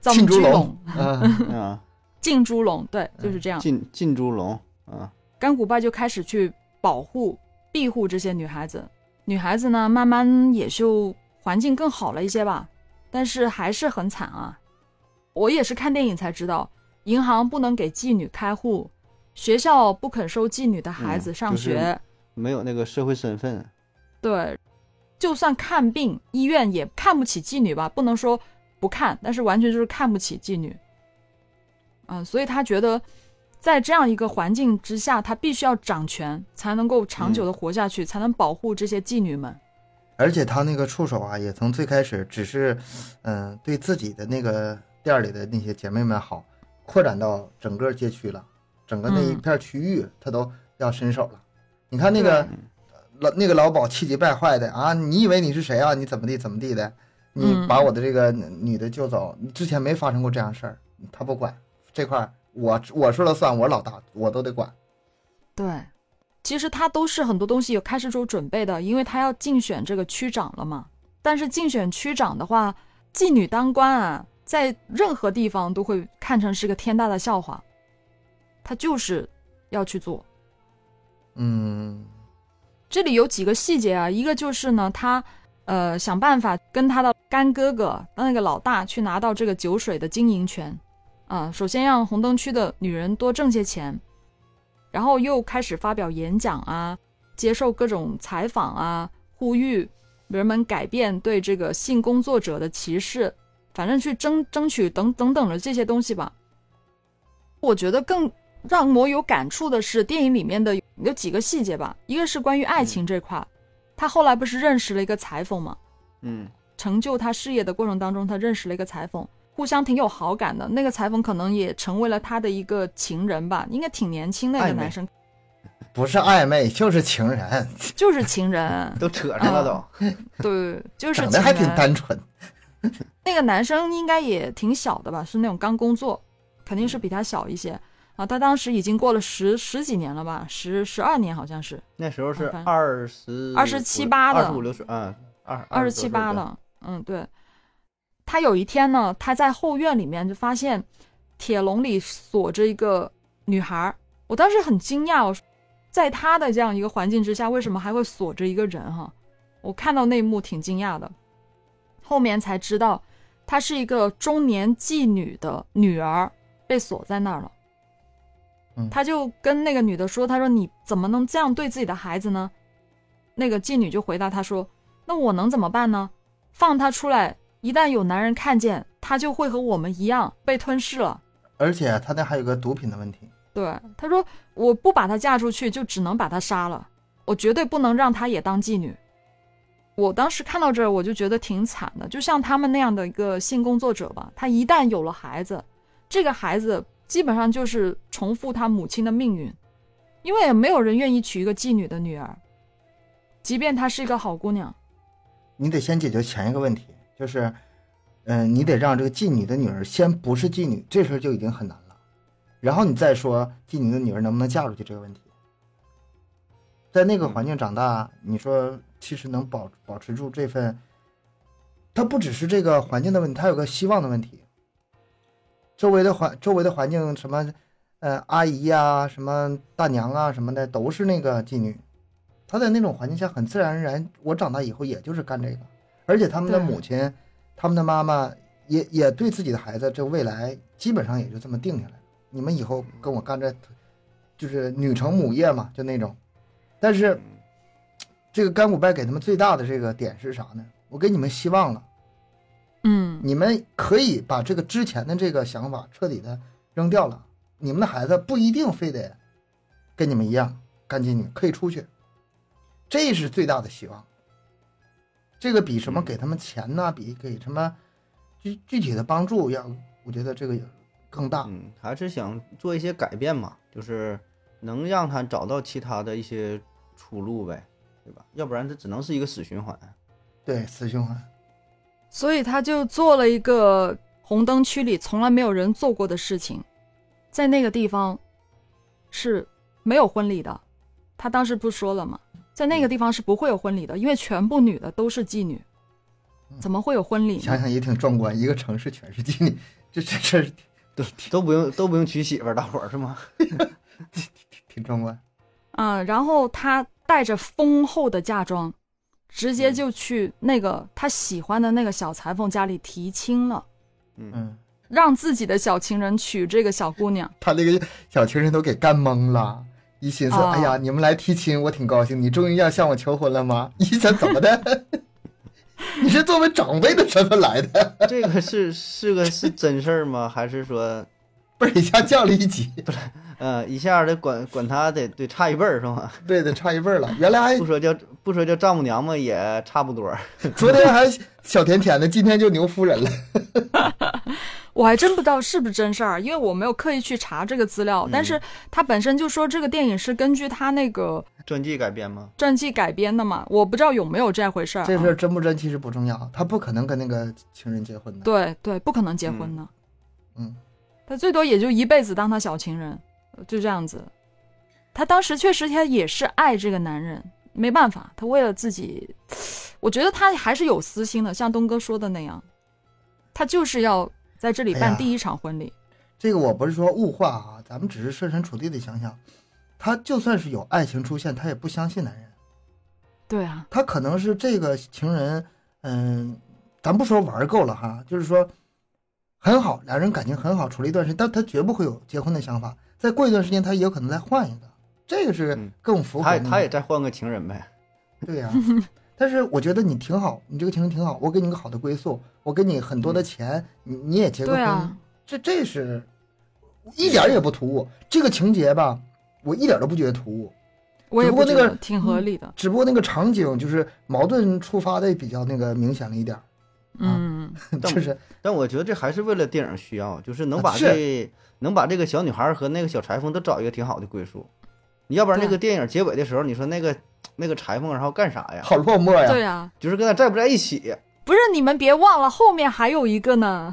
藏猪笼居龙，嗯，啊，进猪笼，对，就是这样。进进猪笼啊，甘古拜就开始去保护、庇护这些女孩子，女孩子呢，慢慢也就环境更好了一些吧，但是还是很惨啊。我也是看电影才知道，银行不能给妓女开户，学校不肯收妓女的孩子嗯上就是学，没有那个社会身份。对，就算看病，医院也看不起妓女吧，不能说不看，但是完全就是看不起妓女。嗯，所以他觉得，在这样一个环境之下，他必须要掌权，才能够长久的活下去，才能保护这些妓女们。而且他那个触手啊，也从最开始只是，嗯、对自己的那个店里的那些姐妹们好，扩展到整个街区了，整个那一嗯片区域他都要伸手了。你看那个老那个老鸨气急败坏的啊，你以为你是谁啊？你怎么地怎么地的？你嗯把我的这个女的救走，你之前没发生过这样事儿，他不管这块儿，我我说了算，我老大，我都得管。对，其实他都是很多东西有开始做准备的，因为他要竞选这个区长了嘛。但是竞选区长的话，妓女当官啊，在任何地方都会看成是个天大的笑话。他就是要去做。嗯这里有几个细节啊，一个就是呢，他呃想办法跟他的干哥哥那个老大去拿到这个酒水的经营权啊、首先让红灯区的女人多挣些钱，然后又开始发表演讲啊，接受各种采访啊，呼吁人们改变对这个性工作者的歧视，反正去争争取等等等的这些东西吧。我觉得更让我有感触的是电影里面的有几个细节吧，一个是关于爱情这块，他后来不是认识了一个裁缝嘛？嗯成就他事业的过程当中，他认识了一个裁缝，互相挺有好感的。那个裁缝可能也成为了他的一个情人吧，应该挺年轻的一个男生，不是暧昧就是情人，就是情人，(laughs) (laughs) 都扯上了都。对，就是情长得还挺。单纯。(laughs) 那个男生应该也挺小的吧，是那种刚工作，肯定是比他小一些啊。他当时已经过了十十几年了吧，十十二年好像是，那时候是二十二十七八的二十五六岁，嗯，二二十七八。了，嗯，对。他有一天呢，他在后院里面就发现铁笼里锁着一个女孩儿。我当时很惊讶，我说在他的这样一个环境之下，为什么还会锁着一个人？哈，我看到那一幕挺惊讶的。后面才知道，她是一个中年妓女的女儿，被锁在那儿了。嗯他就跟那个女的说：“他说你怎么能这样对自己的孩子呢？”那个妓女就回答他说：“那我能怎么办呢？放他出来，一旦有男人看见，他就会和我们一样被吞噬了。而且他那还有个毒品的问题。对，他说我不把她嫁出去，就只能把她杀了，我绝对不能让她也当妓女。我当时看到这儿，我就觉得挺惨的，就像他们那样的一个性工作者吧，他一旦有了孩子，这个孩子基本上就是重复他母亲的命运，因为也没有人愿意娶一个妓女的女儿，即便她是一个好姑娘。你得先解决前一个问题，就是嗯、你得让这个妓女的女儿先不是妓女，这事就已经很难了。然后你再说妓女的女儿能不能嫁出去这个问题，在那个环境长大，你说其实能保保持住这份，它不只是这个环境的问题，它有个希望的问题。周围的环周围的环境什么，呃，阿姨呀、什么大娘啊什么的，都是那个妓女。她在那种环境下，很自然而然，我长大以后也就是干这个。而且他们的母亲，他们的妈妈也也对自己的孩子这未来基本上也就这么定下来了。你们以后跟我干这，就是女承母业嘛，就那种。但是这个甘古拜给他们最大的这个点是啥呢？我给你们希望了。嗯，你们可以把这个之前的这个想法彻底的扔掉了。你们的孩子不一定非得跟你们一样干妓女，可以出去，这是最大的希望。这个比什么嗯给他们钱呐、比给什么具具体的帮助要，我觉得这个更大。嗯，还是想做一些改变嘛，就是能让他找到其他的一些出路呗，对吧？要不然这只能是一个死循环。对，死循环。所以他就做了一个红灯区里从来没有人做过的事情，在那个地方是没有婚礼的。他当时不说了吗？在那个地方是不会有婚礼的，因为全部女的都是妓女，怎么会有婚礼呢？想想也挺壮观，一个城市全是妓女，(laughs) 这这这都都不用都不用娶媳妇儿，大伙儿是吗？(laughs) 挺挺壮观。嗯，然后他带着丰厚的嫁妆，直接嗯就去那个他喜欢的那个小裁缝家里提亲了，嗯，嗯，让自己的小情人娶这个小姑娘。他那个小情人都给干懵了，一寻思，哦哎呀，你们来提亲，我挺高兴，你终于要向我求婚了吗？(laughs) 一想怎么的？(laughs) 你是作为长辈的身份来的，(laughs) 这个是是个是真事儿吗？还是说，不是一下降了一级，不是呃，一下得管管他得得差一辈儿是吗？对得，差一辈儿了。原来还不说叫不说叫丈母娘嘛，也差不多。昨天还小甜甜的，今天就牛夫人了。我还真不知道是不是真事儿，因为我没有刻意去查这个资料。但是他本身就说这个电影是根据他那个传记改编吗？传记改编的嘛，我不知道有没有这回事儿、啊。这事儿真不真其实不重要，他不可能跟那个情人结婚的。对对，不可能结婚的，嗯，他最多也就一辈子当他小情人，就这样子。他当时确实他也是爱这个男人，没办法，他为了自己，我觉得他还是有私心的，像东哥说的那样，他就是要在这里办第一场婚礼。这个我不是说物化啊，咱们只是设身处地的想想，他就算是有爱情出现，他也不相信男人。对啊，他可能是这个情人，嗯，咱不说玩够了哈，就是说很好，俩人感情很好，处了一段时间，但他绝不会有结婚的想法。再过一段时间，他也有可能再换一个，这个是嗯更符合、他他也再换个情人呗。对呀、(laughs) 但是我觉得你挺好，你这个情人挺好，我给你个好的归宿，我给你很多的钱，你你也结个婚，对啊，这这是一点儿也不突兀。这个情节吧，我一点都不觉得突兀。我也只不过那个不觉得挺合理的。只不过那个场景就是矛盾触发的比较那个明显了一点儿，嗯，但就是但我觉得这还是为了电影需要，就是能把这、能把这个小女孩和那个小裁缝都找一个挺好的归宿。你要不然对这个电影结尾的时候，你说那个那个裁缝然后干啥呀？好落寞呀。对啊，就是跟他在不在一起？不是你们别忘了，后面还有一个呢，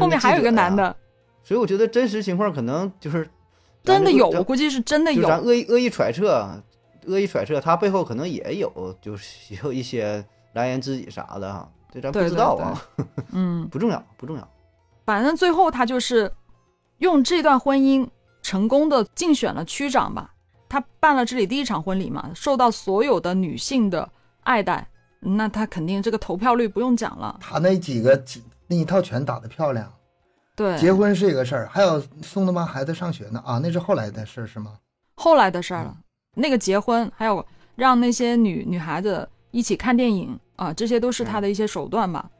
后面还有一个男的，所以我觉得真实情况可能就是真的有，我估计是真的有咱。恶意恶意揣测，恶意揣测，他背后可能也有就是有一些蓝颜知己啥的哈，这咱不知道啊，(laughs) 嗯，不重要不重要。反正最后他就是用这段婚姻成功的竞选了区长吧，他办了这里第一场婚礼嘛，受到所有的女性的爱戴，那他肯定这个投票率不用讲了。他那几个几那一套拳打得漂亮，对，结婚是一个事儿，还有送他妈孩子上学呢啊，那是后来的事儿是吗？后来的事儿了，嗯那个结婚还有让那些女女孩子一起看电影啊，这些都是他的一些手段吧。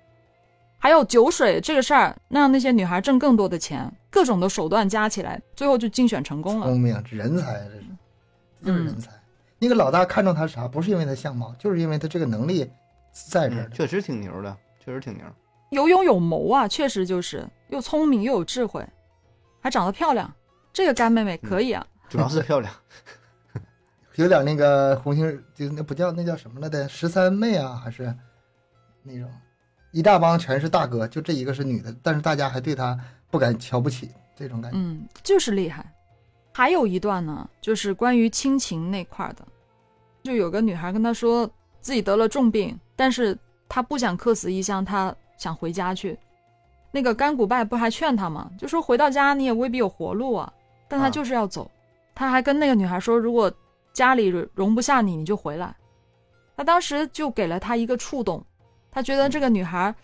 还有酒水这个事儿，让那些女孩挣更多的钱，各种的手段加起来，最后就竞选成功了。聪明，人才，这是，就是嗯人才。那个老大看中他啥？不是因为他相貌，就是因为他这个能力在这儿。嗯确实挺牛的，确实挺牛。有勇有谋啊，确实就是又聪明又有智慧，还长得漂亮，这个干妹妹可以啊。(laughs) 主要是漂亮，(laughs) 有点那个红星，就那不叫那叫什么来的十三妹啊，还是那种一大帮全是大哥，就这一个是女的，但是大家还对她不敢瞧不起，这种感觉。嗯，就是厉害。还有一段呢，就是关于亲情那块儿的，就有个女孩跟他说自己得了重病，但是他不想客死异乡，他想回家去。那个甘古拜不还劝他吗？就说回到家你也未必有活路啊，但他啊就是要走。他还跟那个女孩说，如果家里容不下你，你就回来。他当时就给了他一个触动，他觉得这个女孩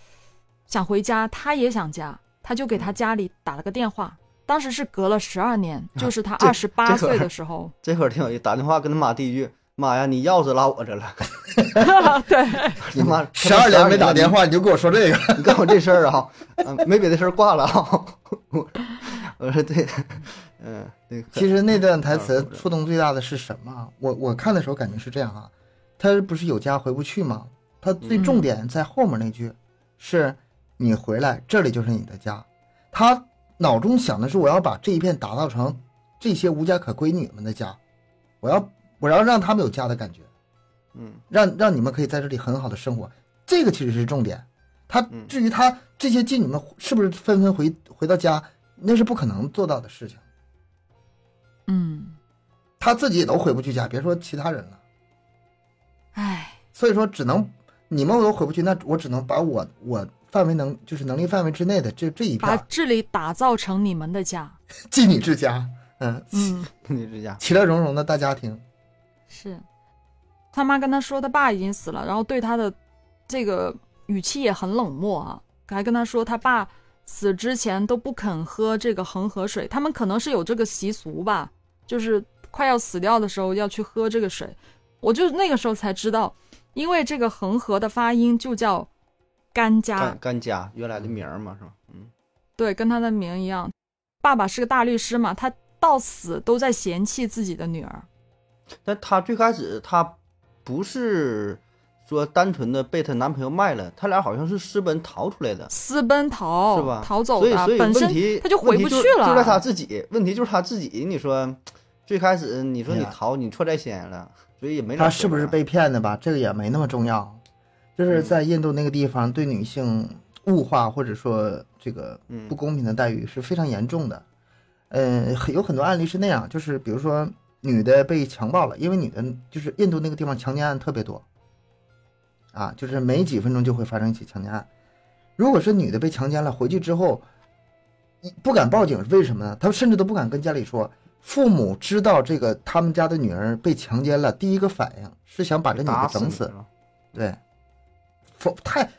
想回家，他也想家，他就给他家里打了个电话。当时是隔了十二年，就是他二十八岁的时候。(laughs) 这会儿挺有意思，打电话跟他妈第一句：“妈呀，你钥匙落我这了。(laughs) 对，你妈十二年没打电话，你就跟我说这个，你干我这事儿啊？嗯，(laughs) 没别的事儿挂了啊。我我说对，嗯，对。其实那段台词嗯触动最大的是什么？我我看的时候感觉是这样啊，他不是有家回不去吗？他最重点在后面那句，是你回来，这里就是你的家。他脑中想的是，我要把这一片打造成这些无家可归女们的家，我要我要让他们有家的感觉，嗯让让你们可以在这里很好的生活。这个其实是重点。他嗯至于他这些妓女们是不是纷纷回回到家，那是不可能做到的事情。嗯，他自己也都回不去家，别说其他人了。唉，所以说，只能你们我都回不去，那我只能把我我范围能就是能力范围之内的这这一片把这里打造成你们的家。(laughs) 妓女之家，嗯，嗯，你这家其乐融融的大家庭。是。他妈跟他说他爸已经死了，然后对他的这个语气也很冷漠啊，还跟他说他爸死之前都不肯喝这个恒河水，他们可能是有这个习俗吧，就是快要死掉的时候要去喝这个水。我就那个时候才知道，因为这个恒河的发音就叫甘家，甘甘家原来的名儿嘛是吧？嗯对，跟他的名一样。爸爸是个大律师嘛，他到死都在嫌弃自己的女儿。但他最开始他不是说单纯的被她男朋友卖了，他俩好像是私奔逃出来的，私奔逃是吧逃走的所以所以本身问题他就回不去了就在他自己，问题就是他自己。你说最开始你说你逃，你错在先了，所以也没他是不是被骗的吧？这个也没那么重要。就是在印度那个地方，对女性物化或者说这个嗯不公平的待遇是非常严重的。嗯，很有很多案例是那样，就是比如说女的被强暴了，因为女的就是印度那个地方强奸案特别多，啊，就是没几分钟就会发生一起强奸案。如果是女的被强奸了，回去之后一不敢报警，为什么呢？她甚至都不敢跟家里说。父母知道这个他们家的女儿被强奸了，第一个反应是想把这女的整死对，否太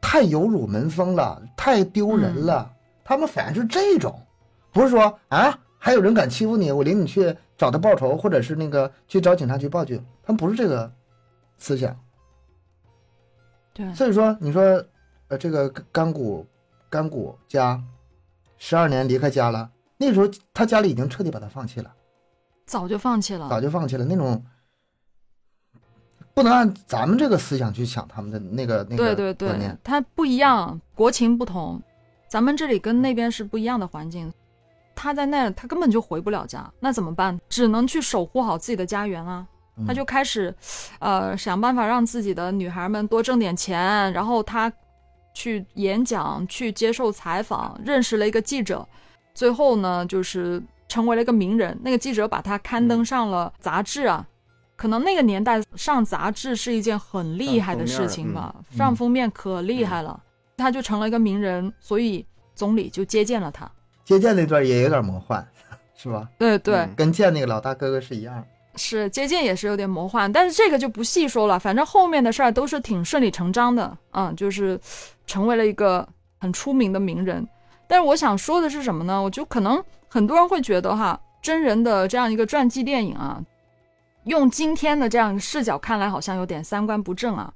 太有辱门风了，太丢人了。他们反而是这种，不是说啊，还有人敢欺负你，我领你去找他报仇，或者是那个去找警察局报警，他们不是这个思想。对，所以说，你说，呃，这个甘谷甘谷家十二年离开家了，那时候他家里已经彻底把他放弃了。早就放弃了。早就放弃了那种，不能按咱们这个思想去想他们的那个那个对对对观念，它不一样，国情不同，咱们这里跟那边是不一样的环境。他在那儿，他根本就回不了家，那怎么办？只能去守护好自己的家园啊。嗯他就开始，呃，想办法让自己的女孩们多挣点钱，然后他去演讲，去接受采访，认识了一个记者，最后呢，就是成为了一个名人。那个记者把他刊登上了杂志啊，可能那个年代上杂志是一件很厉害的事情吧，嗯上封面可厉害了，他就成了一个名人，所以总理就接见了他。接见那段也有点魔幻，是吧？对对，嗯跟见那个老大哥哥是一样。是接见也是有点魔幻，但是这个就不细说了，反正后面的事儿都是挺顺理成章的，嗯，就是成为了一个很出名的名人。但是我想说的是什么呢？我就可能很多人会觉得哈，真人的这样一个传记电影啊，用今天的这样视角看来，好像有点三观不正啊。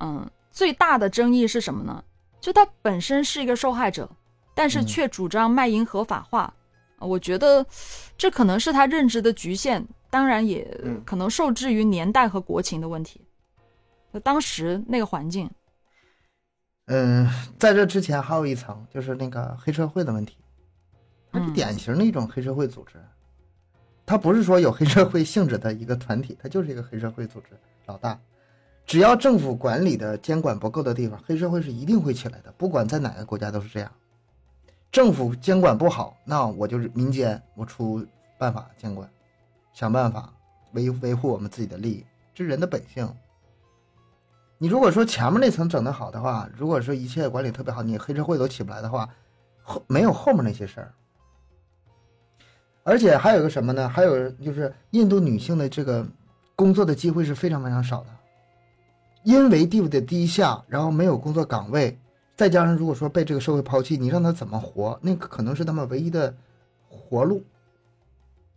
嗯，最大的争议是什么呢？就他本身是一个受害者，但是嗯却主张卖淫合法化。呃我觉得这可能是他认知的局限，当然也嗯可能受制于年代和国情的问题。那当时那个环境，嗯，在这之前还有一层，就是那个黑社会的问题，它是嗯典型的一种黑社会组织。他不是说有黑社会性质的一个团体，他就是一个黑社会组织老大。只要政府管理的监管不够的地方，黑社会是一定会起来的，不管在哪个国家都是这样。政府监管不好，那我就是民间，我出办法监管，想办法维维护我们自己的利益，这是人的本性。你如果说前面那层整得好的话，如果说一切管理特别好，你黑社会都起不来的话，后没有后面那些事儿。而且还有个什么呢？还有就是印度女性的这个工作的机会是非常非常少的，因为地位的低下，然后没有工作岗位，再加上如果说被这个社会抛弃，你让她怎么活？那个可能是他们唯一的活路。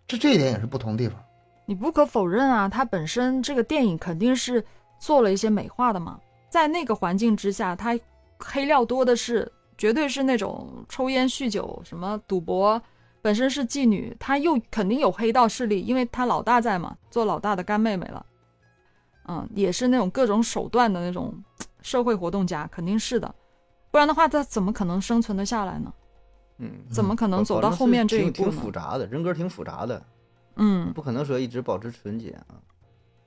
这这一点也是不同地方。你不可否认啊，它本身这个电影肯定是做了一些美化的嘛，在那个环境之下，它黑料多的是，绝对是那种抽烟酗酒、什么赌博。本身是妓女，她又肯定有黑道势力，因为她老大在嘛，做老大的干妹妹了。嗯，也是那种各种手段的那种社会活动家，肯定是的，不然的话，她怎么可能生存的下来呢？嗯，怎么可能走到后面这一步呢？挺复杂的，人格挺复杂的，嗯不可能说一直保持纯洁啊。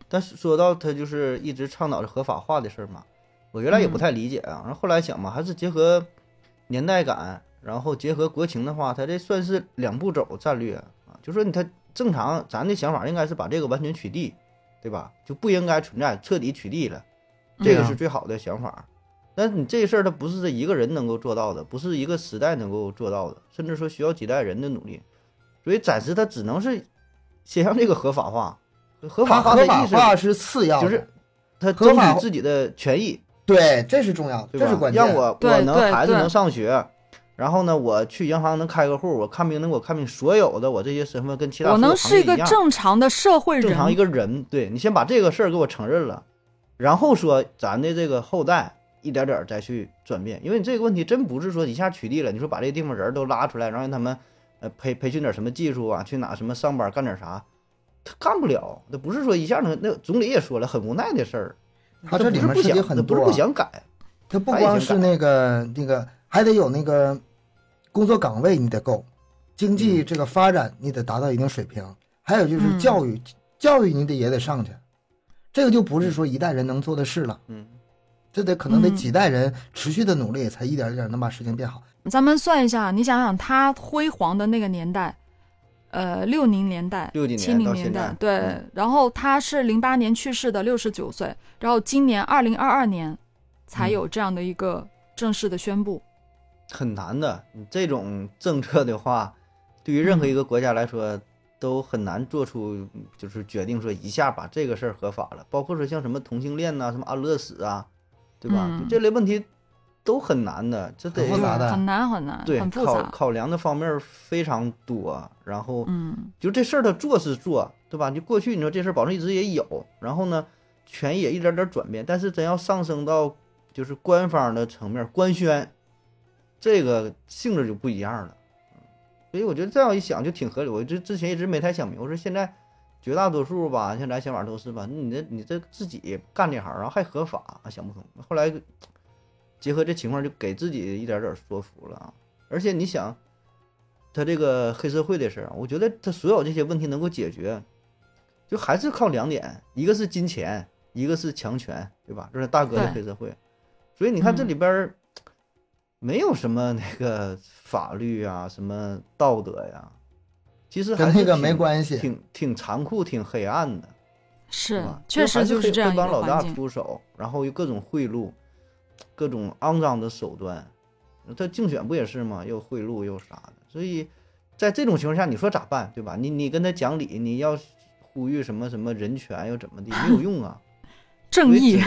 但是说到他就是一直倡导着合法化的事儿嘛，我原来也不太理解啊，然后后来想嘛，还是结合年代感，然后结合国情的话，他这算是两步走战略啊。就说你他正常，咱的想法应该是把这个完全取缔，对吧？就不应该存在，彻底取缔了，这个嗯是最好的想法。但是你这事儿，它不是这一个人能够做到的，不是一个时代能够做到的，甚至说需要几代人的努力。所以暂时它只能是先让这个合法化，合法化的意思法化是次要的，就是他争取自己的权益，对，这是重要的，这是？关键。让我我能孩子能上学，然后呢，我去银行能开个户，我看病能给我看病，所有的我这些身份跟其他我能是一个正常的社会人，正常一个人，对你先把这个事儿给我承认了，然后说咱的这个后代一点点儿再去转变，因为你这个问题真不是说一下取缔了，你说把这个地方人都拉出来，然后让他们呃培 (laughs) 培训点什么技术啊，去哪什么上班干点啥，他干不了，那不是说一下能，那总理也说了，很无奈的事儿，他这里面涉及不想，很多他不是不，想改，他不光是那个那个，还得有那个工作岗位你得够，经济嗯这个发展你得达到一定水平，还有就是嗯教育，教育你得也得上去，这个就不是说一代人能做的事了，嗯，这得可能得嗯几代人持续的努力，才一点一点能把事情变好。咱们算一下，你想想他辉煌的那个年代，呃，六零年代、60年七零年代，对。嗯然后他是零八年去世的，六十九岁。然后今年二零二二年才嗯有这样的一个正式的宣布。很难的。你这种政策的话，对于任何一个国家来说，都很难做出就是决定说一下把这个事儿合法了。包括说像什么同性恋呐、什么安乐死啊，对吧？嗯这类问题都很难的，这得很复杂的很难很难，对考。考量的方面非常多。然后嗯就这事儿他做是做，对吧？就过去你说这事儿保证一直也有，然后呢，权益也一点点转变，但是真要上升到就是官方的层面，官宣，这个性质就不一样了。嗯所以我觉得这样一想就挺合理。我这之前一直没太想明白，我说现在绝大多数吧，像咱想法都是吧，你这你这自己干这行，然后还合法，想不通。后来结合这情况，就给自己一点点说服了啊。而且你想，他这个黑社会的事我觉得他所有这些问题能够解决，就还是靠两点，一个是金钱，一个是强权，对吧？这是大哥的黑社会。所以你看这嗯里边儿没有什么那个法律啊，什么道德呀，其实还是跟那个没挺关系挺挺残酷、挺黑暗的。是吧，确实就是还这样一帮老大。出手，然后又各种贿赂，各种肮脏的手段。他竞选不也是吗？又贿赂又啥的，所以在这种情况下，你说咋办，对吧？你你跟他讲理，你要呼吁什么什么人权又怎么的，没有用啊。(laughs) 正义，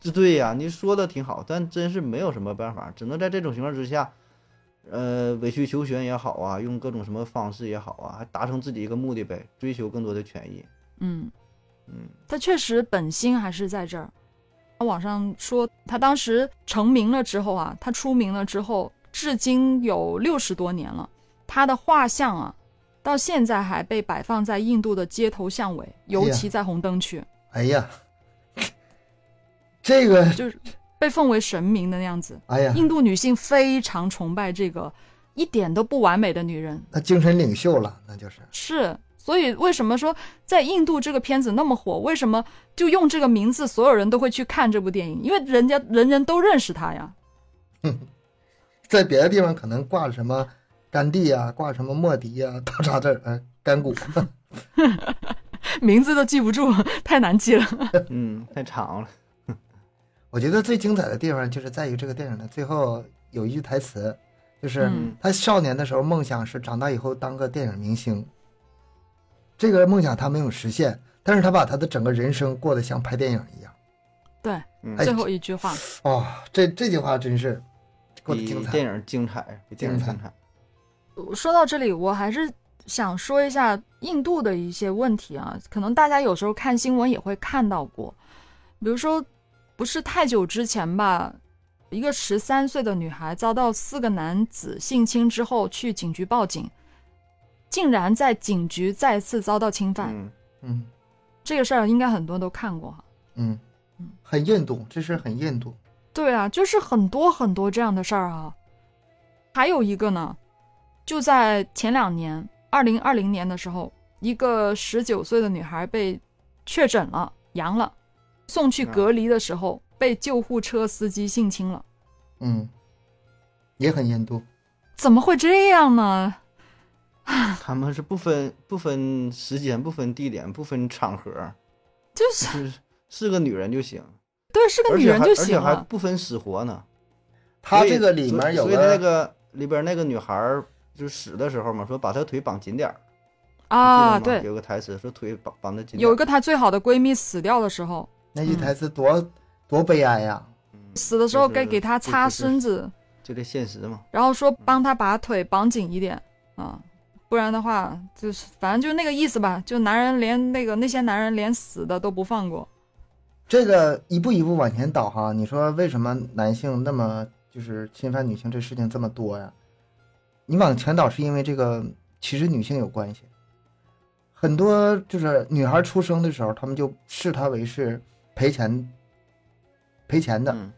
这对呀、你说的挺好，但真是没有什么办法，只能在这种情况之下，呃，委曲求全也好啊，用各种什么方式也好啊，还达成自己一个目的呗，追求更多的权益。嗯，嗯他确实本心还是在这儿。网上说他当时成名了之后啊，他出名了之后，至今有六十多年了，他的画像啊，到现在还被摆放在印度的街头巷尾，尤其在红灯区，哎呀，这个，(laughs) 就是被奉为神明的那样子。哎呀，印度女性非常崇拜这个一点都不完美的女人，那精神领袖了，那就是。是，所以为什么说在印度这个片子那么火？为什么就用这个名字，所有人都会去看这部电影？因为人家人人都认识他呀。在别的地方可能挂什么甘地啊，挂什么莫迪啊，(laughs) 到啥这儿呃甘谷，(laughs) 名字都记不住，太难记了。嗯，太长了。我觉得最精彩的地方就是在于这个电影的最后有一句台词，就是嗯他少年的时候梦想是长大以后当个电影明星，这个梦想他没有实现，但是他把他的整个人生过得像拍电影一样。对，最后一句话，哦，这这句话真是过得比精彩。电影精彩，比电影精彩精彩。说到这里，我还是想说一下印度的一些问题啊，可能大家有时候看新闻也会看到过，比如说不是太久之前吧，一个十三岁的女孩遭到四个男子性侵之后去警局报警，竟然在警局再次遭到侵犯，嗯，嗯这个事儿应该很多人都看过哈。嗯嗯，很印度，这事很印度。对啊，就是很多很多这样的事儿啊。还有一个呢，就在前两年，二零二零年的时候，一个十九岁的女孩被确诊了阳了，送去隔离的时候被救护车司机性侵了，嗯，也很严重。怎么会这样呢？(sighs) 他们是不分不分时间、不分地点、不分场合，就是是是个女人就行，对，是个女人就行而且还。不分死活呢。他这个里面有所以所以他那个里边那个女孩儿就死的时候嘛，说把她腿绑紧点儿啊，对，有个台词说腿绑绑的紧点。有一个她最好的闺蜜死掉的时候，那句台词多、多悲哀呀！嗯死的时候该给他擦身子，就这现实嘛。然后说帮他把腿绑紧一点啊，不然的话就是反正就那个意思吧，就男人连那个那些男人连死的都不放过。这个一步一步往前倒哈，你说为什么男性那么就是侵犯女性这事情这么多呀？你往前倒是因为这个其实女性有关系，很多就是女孩出生的时候，他们就视她为是赔钱赔钱的，嗯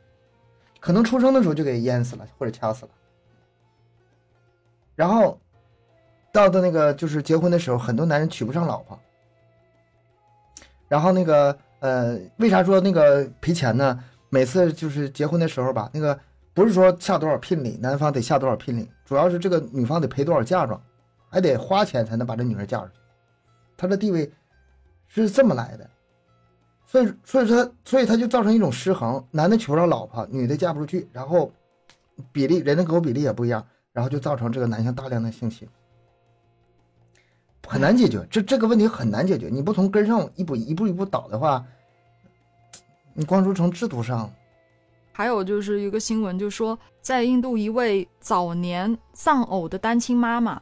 可能出生的时候就给淹死了或者掐死了，然后到的那个就是结婚的时候，很多男人娶不上老婆，然后那个呃，为啥说那个赔钱呢？每次就是结婚的时候吧，那个不是说下多少聘礼，男方得下多少聘礼，主要是这个女方得赔多少嫁妆，还得花钱才能把这女儿嫁出去，她的地位是这么来的。所以，所以说，所以他就造成一种失衡，男的娶不着老婆，女的嫁不出去，然后比例人的狗比例也不一样，然后就造成这个男性大量的性侵，很难解决。这这个问题很难解决，你不从根上一步一步一步倒的话，你光说从制度上，还有就是一个新闻，就说在印度一位早年丧偶的单亲妈妈，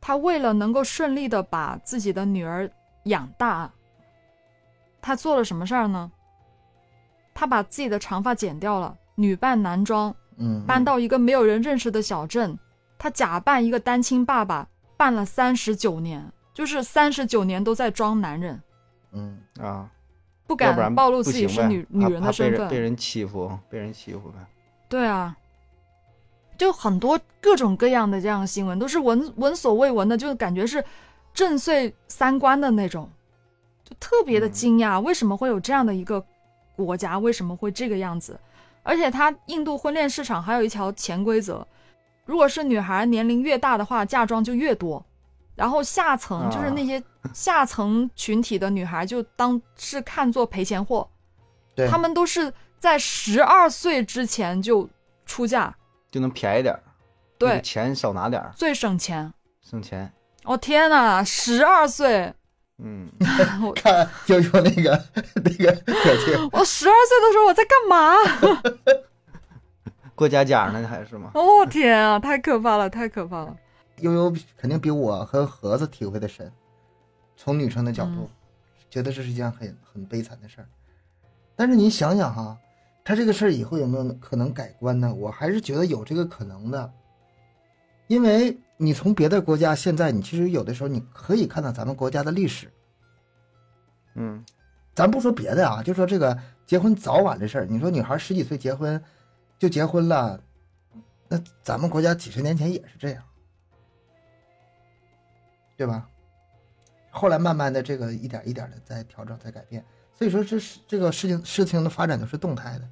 她为了能够顺利的把自己的女儿养大，她做了什么事儿呢？他把自己的长发剪掉了，女扮男装，嗯，搬到一个没有人认识的小镇，他假扮一个单亲爸爸，扮了三十九年，就是三十九年都在装男人，嗯，啊，不敢暴露自己是女女人的身份。被人欺负，被人欺负呗。对啊，就很多各种各样的这样的新闻，都是闻闻所未闻的，就感觉是震碎三观的那种，就特别的嗯惊讶，为什么会有这样的一个国家，为什么会这个样子？而且它印度婚恋市场还有一条潜规则，如果是女孩年龄越大的话，嫁妆就越多。然后下层就是那些 (laughs) 下层群体的女孩，就当是看作赔钱货，对，他们都是在十二岁之前就出嫁，就能便宜点儿，那个对，钱少拿点儿，最省钱。省钱。哦天呐，十二岁，嗯，我 (laughs) 看悠悠那个 (laughs) 那个表情，(laughs) 我十二岁的时候我在干嘛？过家家呢还是吗？哦天啊，太可怕了，太可怕了。悠悠肯定比我和盒子体会的深。从女生的角度，嗯觉得这是一件很很悲惨的事儿。但是你想想哈，他这个事儿以后有没有可能改观呢？我还是觉得有这个可能的，因为你从别的国家，现在你其实有的时候你可以看到咱们国家的历史。嗯，咱不说别的啊，就说这个结婚早晚的事儿。你说女孩十几岁结婚就结婚了，那咱们国家几十年前也是这样，对吧？后来慢慢的这个一点一点的在调整，在改变。所以说这是这个事情事情的发展都是动态的，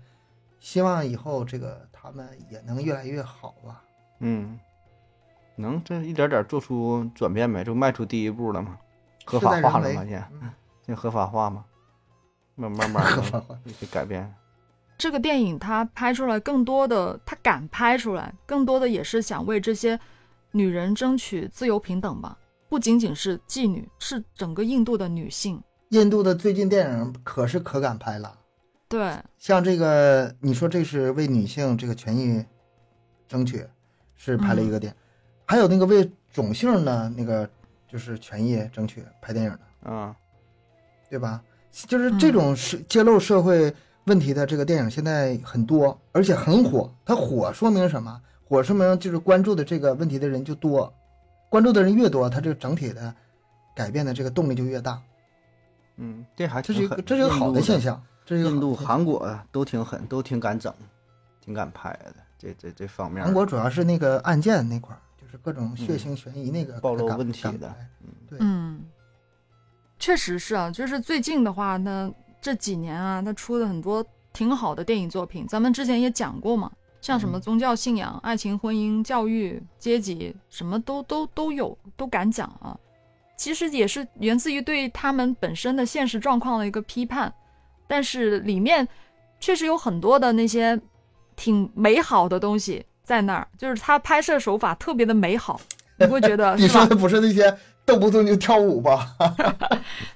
希望以后这个他们也能越来越好吧。嗯，能这一点点做出转变呗，就迈出第一步了吗，合法化了在人为嘛，现在嗯现合法化吗，慢慢慢合法慢化去改变。这个电影它拍出来更多的，它敢拍出来，更多的也是想为这些女人争取自由平等吧。不仅仅是妓女，是整个印度的女性。印度的最近电影可是可敢拍了，对，像这个你说这是为女性这个权益争取，是拍了一个电影，还有那个为种姓呢那个就是权益争取拍电影的。啊，对吧？就是这种是揭露社会问题的这个电影现在很多，而且很火。它火说明什么？火说明就是关注的这个问题的人就多，关注的人越多，它这个整体的改变的这个动力就越大。嗯，这还这是一个这是一个好的现象。这是印度、韩国啊都挺狠，都挺敢整，挺敢拍的。这这这方面，韩国主要是那个案件那块儿，就是各种血腥悬疑那个嗯暴露问题的嗯，确实是啊，就是最近的话，那这几年啊，他出的很多挺好的电影作品，咱们之前也讲过嘛，像什么嗯。宗教信仰、爱情、婚姻、教育、阶级，什么都都都有，都敢讲啊。其实也是源自于对他们本身的现实状况的一个批判，但是里面确实有很多的那些挺美好的东西在那儿，就是他拍摄手法特别的美好，(laughs) 你会觉得你说？的不是那些动不动就跳舞吧？(laughs)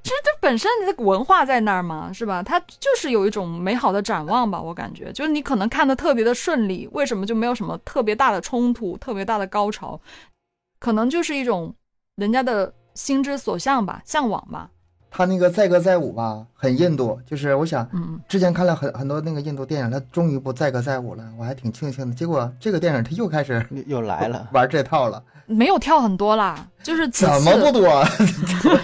其实这本身你的文化在那儿嘛，是吧？它就是有一种美好的展望吧，我感觉，就是你可能看的特别的顺利，为什么就没有什么特别大的冲突、特别大的高潮？可能就是一种人家的心之所向吧，向往吧。他那个载歌载舞吧，很印度，就是我想嗯，之前看了很很多那个印度电影，他终于不载歌载舞了，我还挺庆幸的。结果这个电影他又开始又又来了。(laughs) 玩这套了，没有跳很多啦，就是怎么不次多？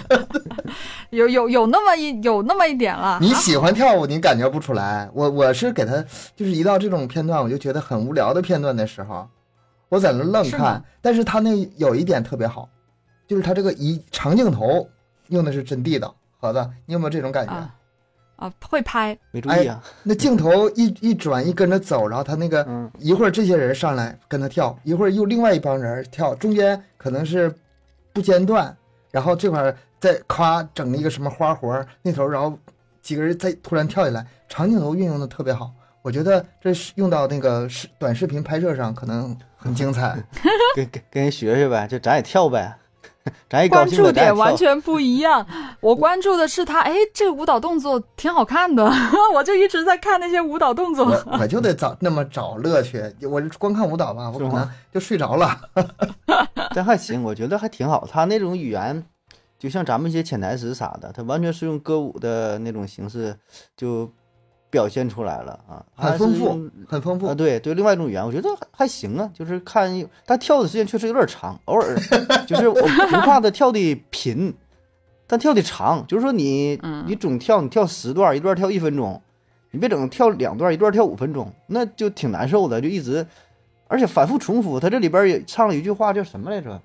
(laughs) (laughs) 有有有那么一有那么一点了。你喜欢跳舞，你感觉不出来。我我是给他，就是一到这种片段，我就觉得很无聊的片段的时候，我在那愣看。但是他那有一点特别好，就是他这个一长镜头用的是真地道。盒子，你有没有这种感觉？啊啊，会拍，没注意啊，那镜头一一转一跟着走，然后他那个嗯，一会儿这些人上来跟他跳，一会儿又另外一帮人跳，中间可能是不间断，然后这块儿再咔整了一个什么花活儿那头，然后几个人再突然跳起来，长镜头运用的特别好，我觉得这是用到那个视短视频拍摄上可能很精彩。(laughs) 跟跟跟人学学呗，就咱也跳呗，(laughs) 咱关注点完。全不一样。(laughs) 我关注的是他，哎，这个舞蹈动作挺好看的，(laughs) 我就一直在看那些舞蹈动作。我我就得找那么找乐趣，我光看舞蹈吧，我可能就睡着了。这还行，我觉得还挺好。他那种语言，就像咱们一些潜台词啥的，他完全是用歌舞的那种形式就表现出来了啊，很丰富很丰富啊，对对，另外一种语言，我觉得还还行啊，就是看，但跳的时间确实有点长，偶尔就是我不怕他跳的频，但跳的长，就是说你嗯你总跳，你跳十段，一段跳一分钟，你别整跳两段，一段跳五分钟，那就挺难受的，就一直，而且反复重复。他这里边也唱了一句话，叫什么来着？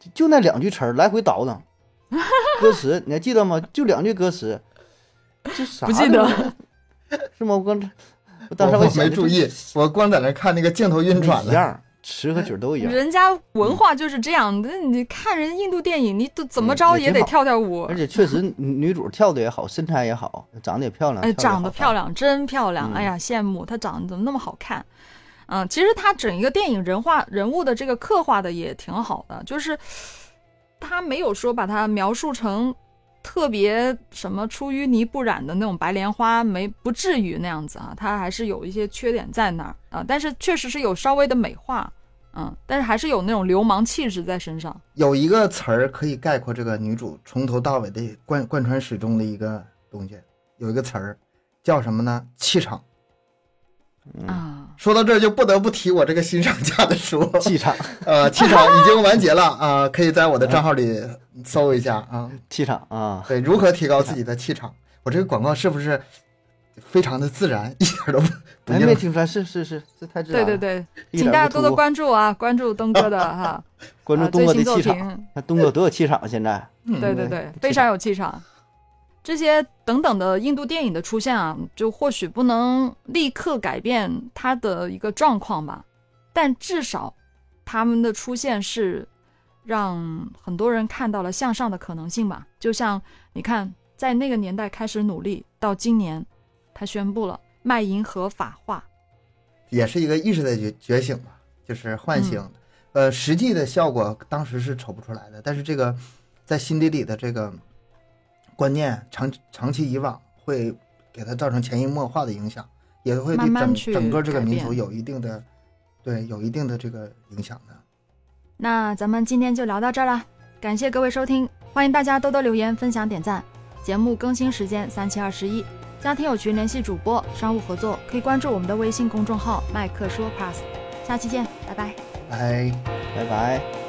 就就那两句词儿来回倒腾，(laughs) 歌词你还记得吗？就两句歌词，这啥不记得 (laughs) (laughs) 是吗？我刚才我当时我想没注意，我光在那看那个镜头运转了。一样，词和曲都一样。人家文化就是这样的，你看人印度电影，你都怎么着也得跳跳舞而。且确实女女主跳的也好，身材也好，长得也漂亮。哎，长得。漂亮，真漂亮！嗯哎呀，羡慕她长得怎么那么好看。嗯，其实她整一个电影人化人物的这个刻画的也挺好的，就是他没有说把它描述成特别什么出淤泥不染的那种白莲花，没不至于那样子啊，它还是有一些缺点在那儿啊，但是确实是有稍微的美化，嗯，但是还是有那种流氓气质在身上。有一个词儿可以概括这个女主从头到尾的贯贯穿始终的一个东西，有一个词儿叫什么呢？气场。嗯，啊，说到这儿就不得不提我这个新上架的书，气场，呃，气场已经完结了啊、可以在我的账号里搜一下啊。气场啊，对，如何提高自己的气场？我这个广告是不是非常的自然，一点都不 (laughs) 不没听出来，是是是这太自然了。对对对，请大家多多关注啊，关注东哥的哈，关注啊东哥的最新作气场。品，看东哥多有气场啊！现在嗯对对对嗯，非常有气场。这些等等的印度电影的出现啊，就或许不能立刻改变它的一个状况吧，但至少他们的出现是让很多人看到了向上的可能性吧。就像你看，在那个年代开始努力，到今年，他宣布了卖淫合法化。也是一个意识的觉觉醒吧，就是唤醒。呃，实际的效果当时是瞅不出来的，但是这个在心底里的这个观念，长长期以往会给他造成潜移默化的影响，也会对整慢慢整个这个民族有一定的，对，有一定的这个影响的。那咱们今天就聊到这儿了，感谢各位收听，欢迎大家多多留言、分享、点赞。节目更新时间三七二十一，加听友群联系主播，商务合作可以关注我们的微信公众号麦克说 Plus。下期见，拜拜。拜。拜拜。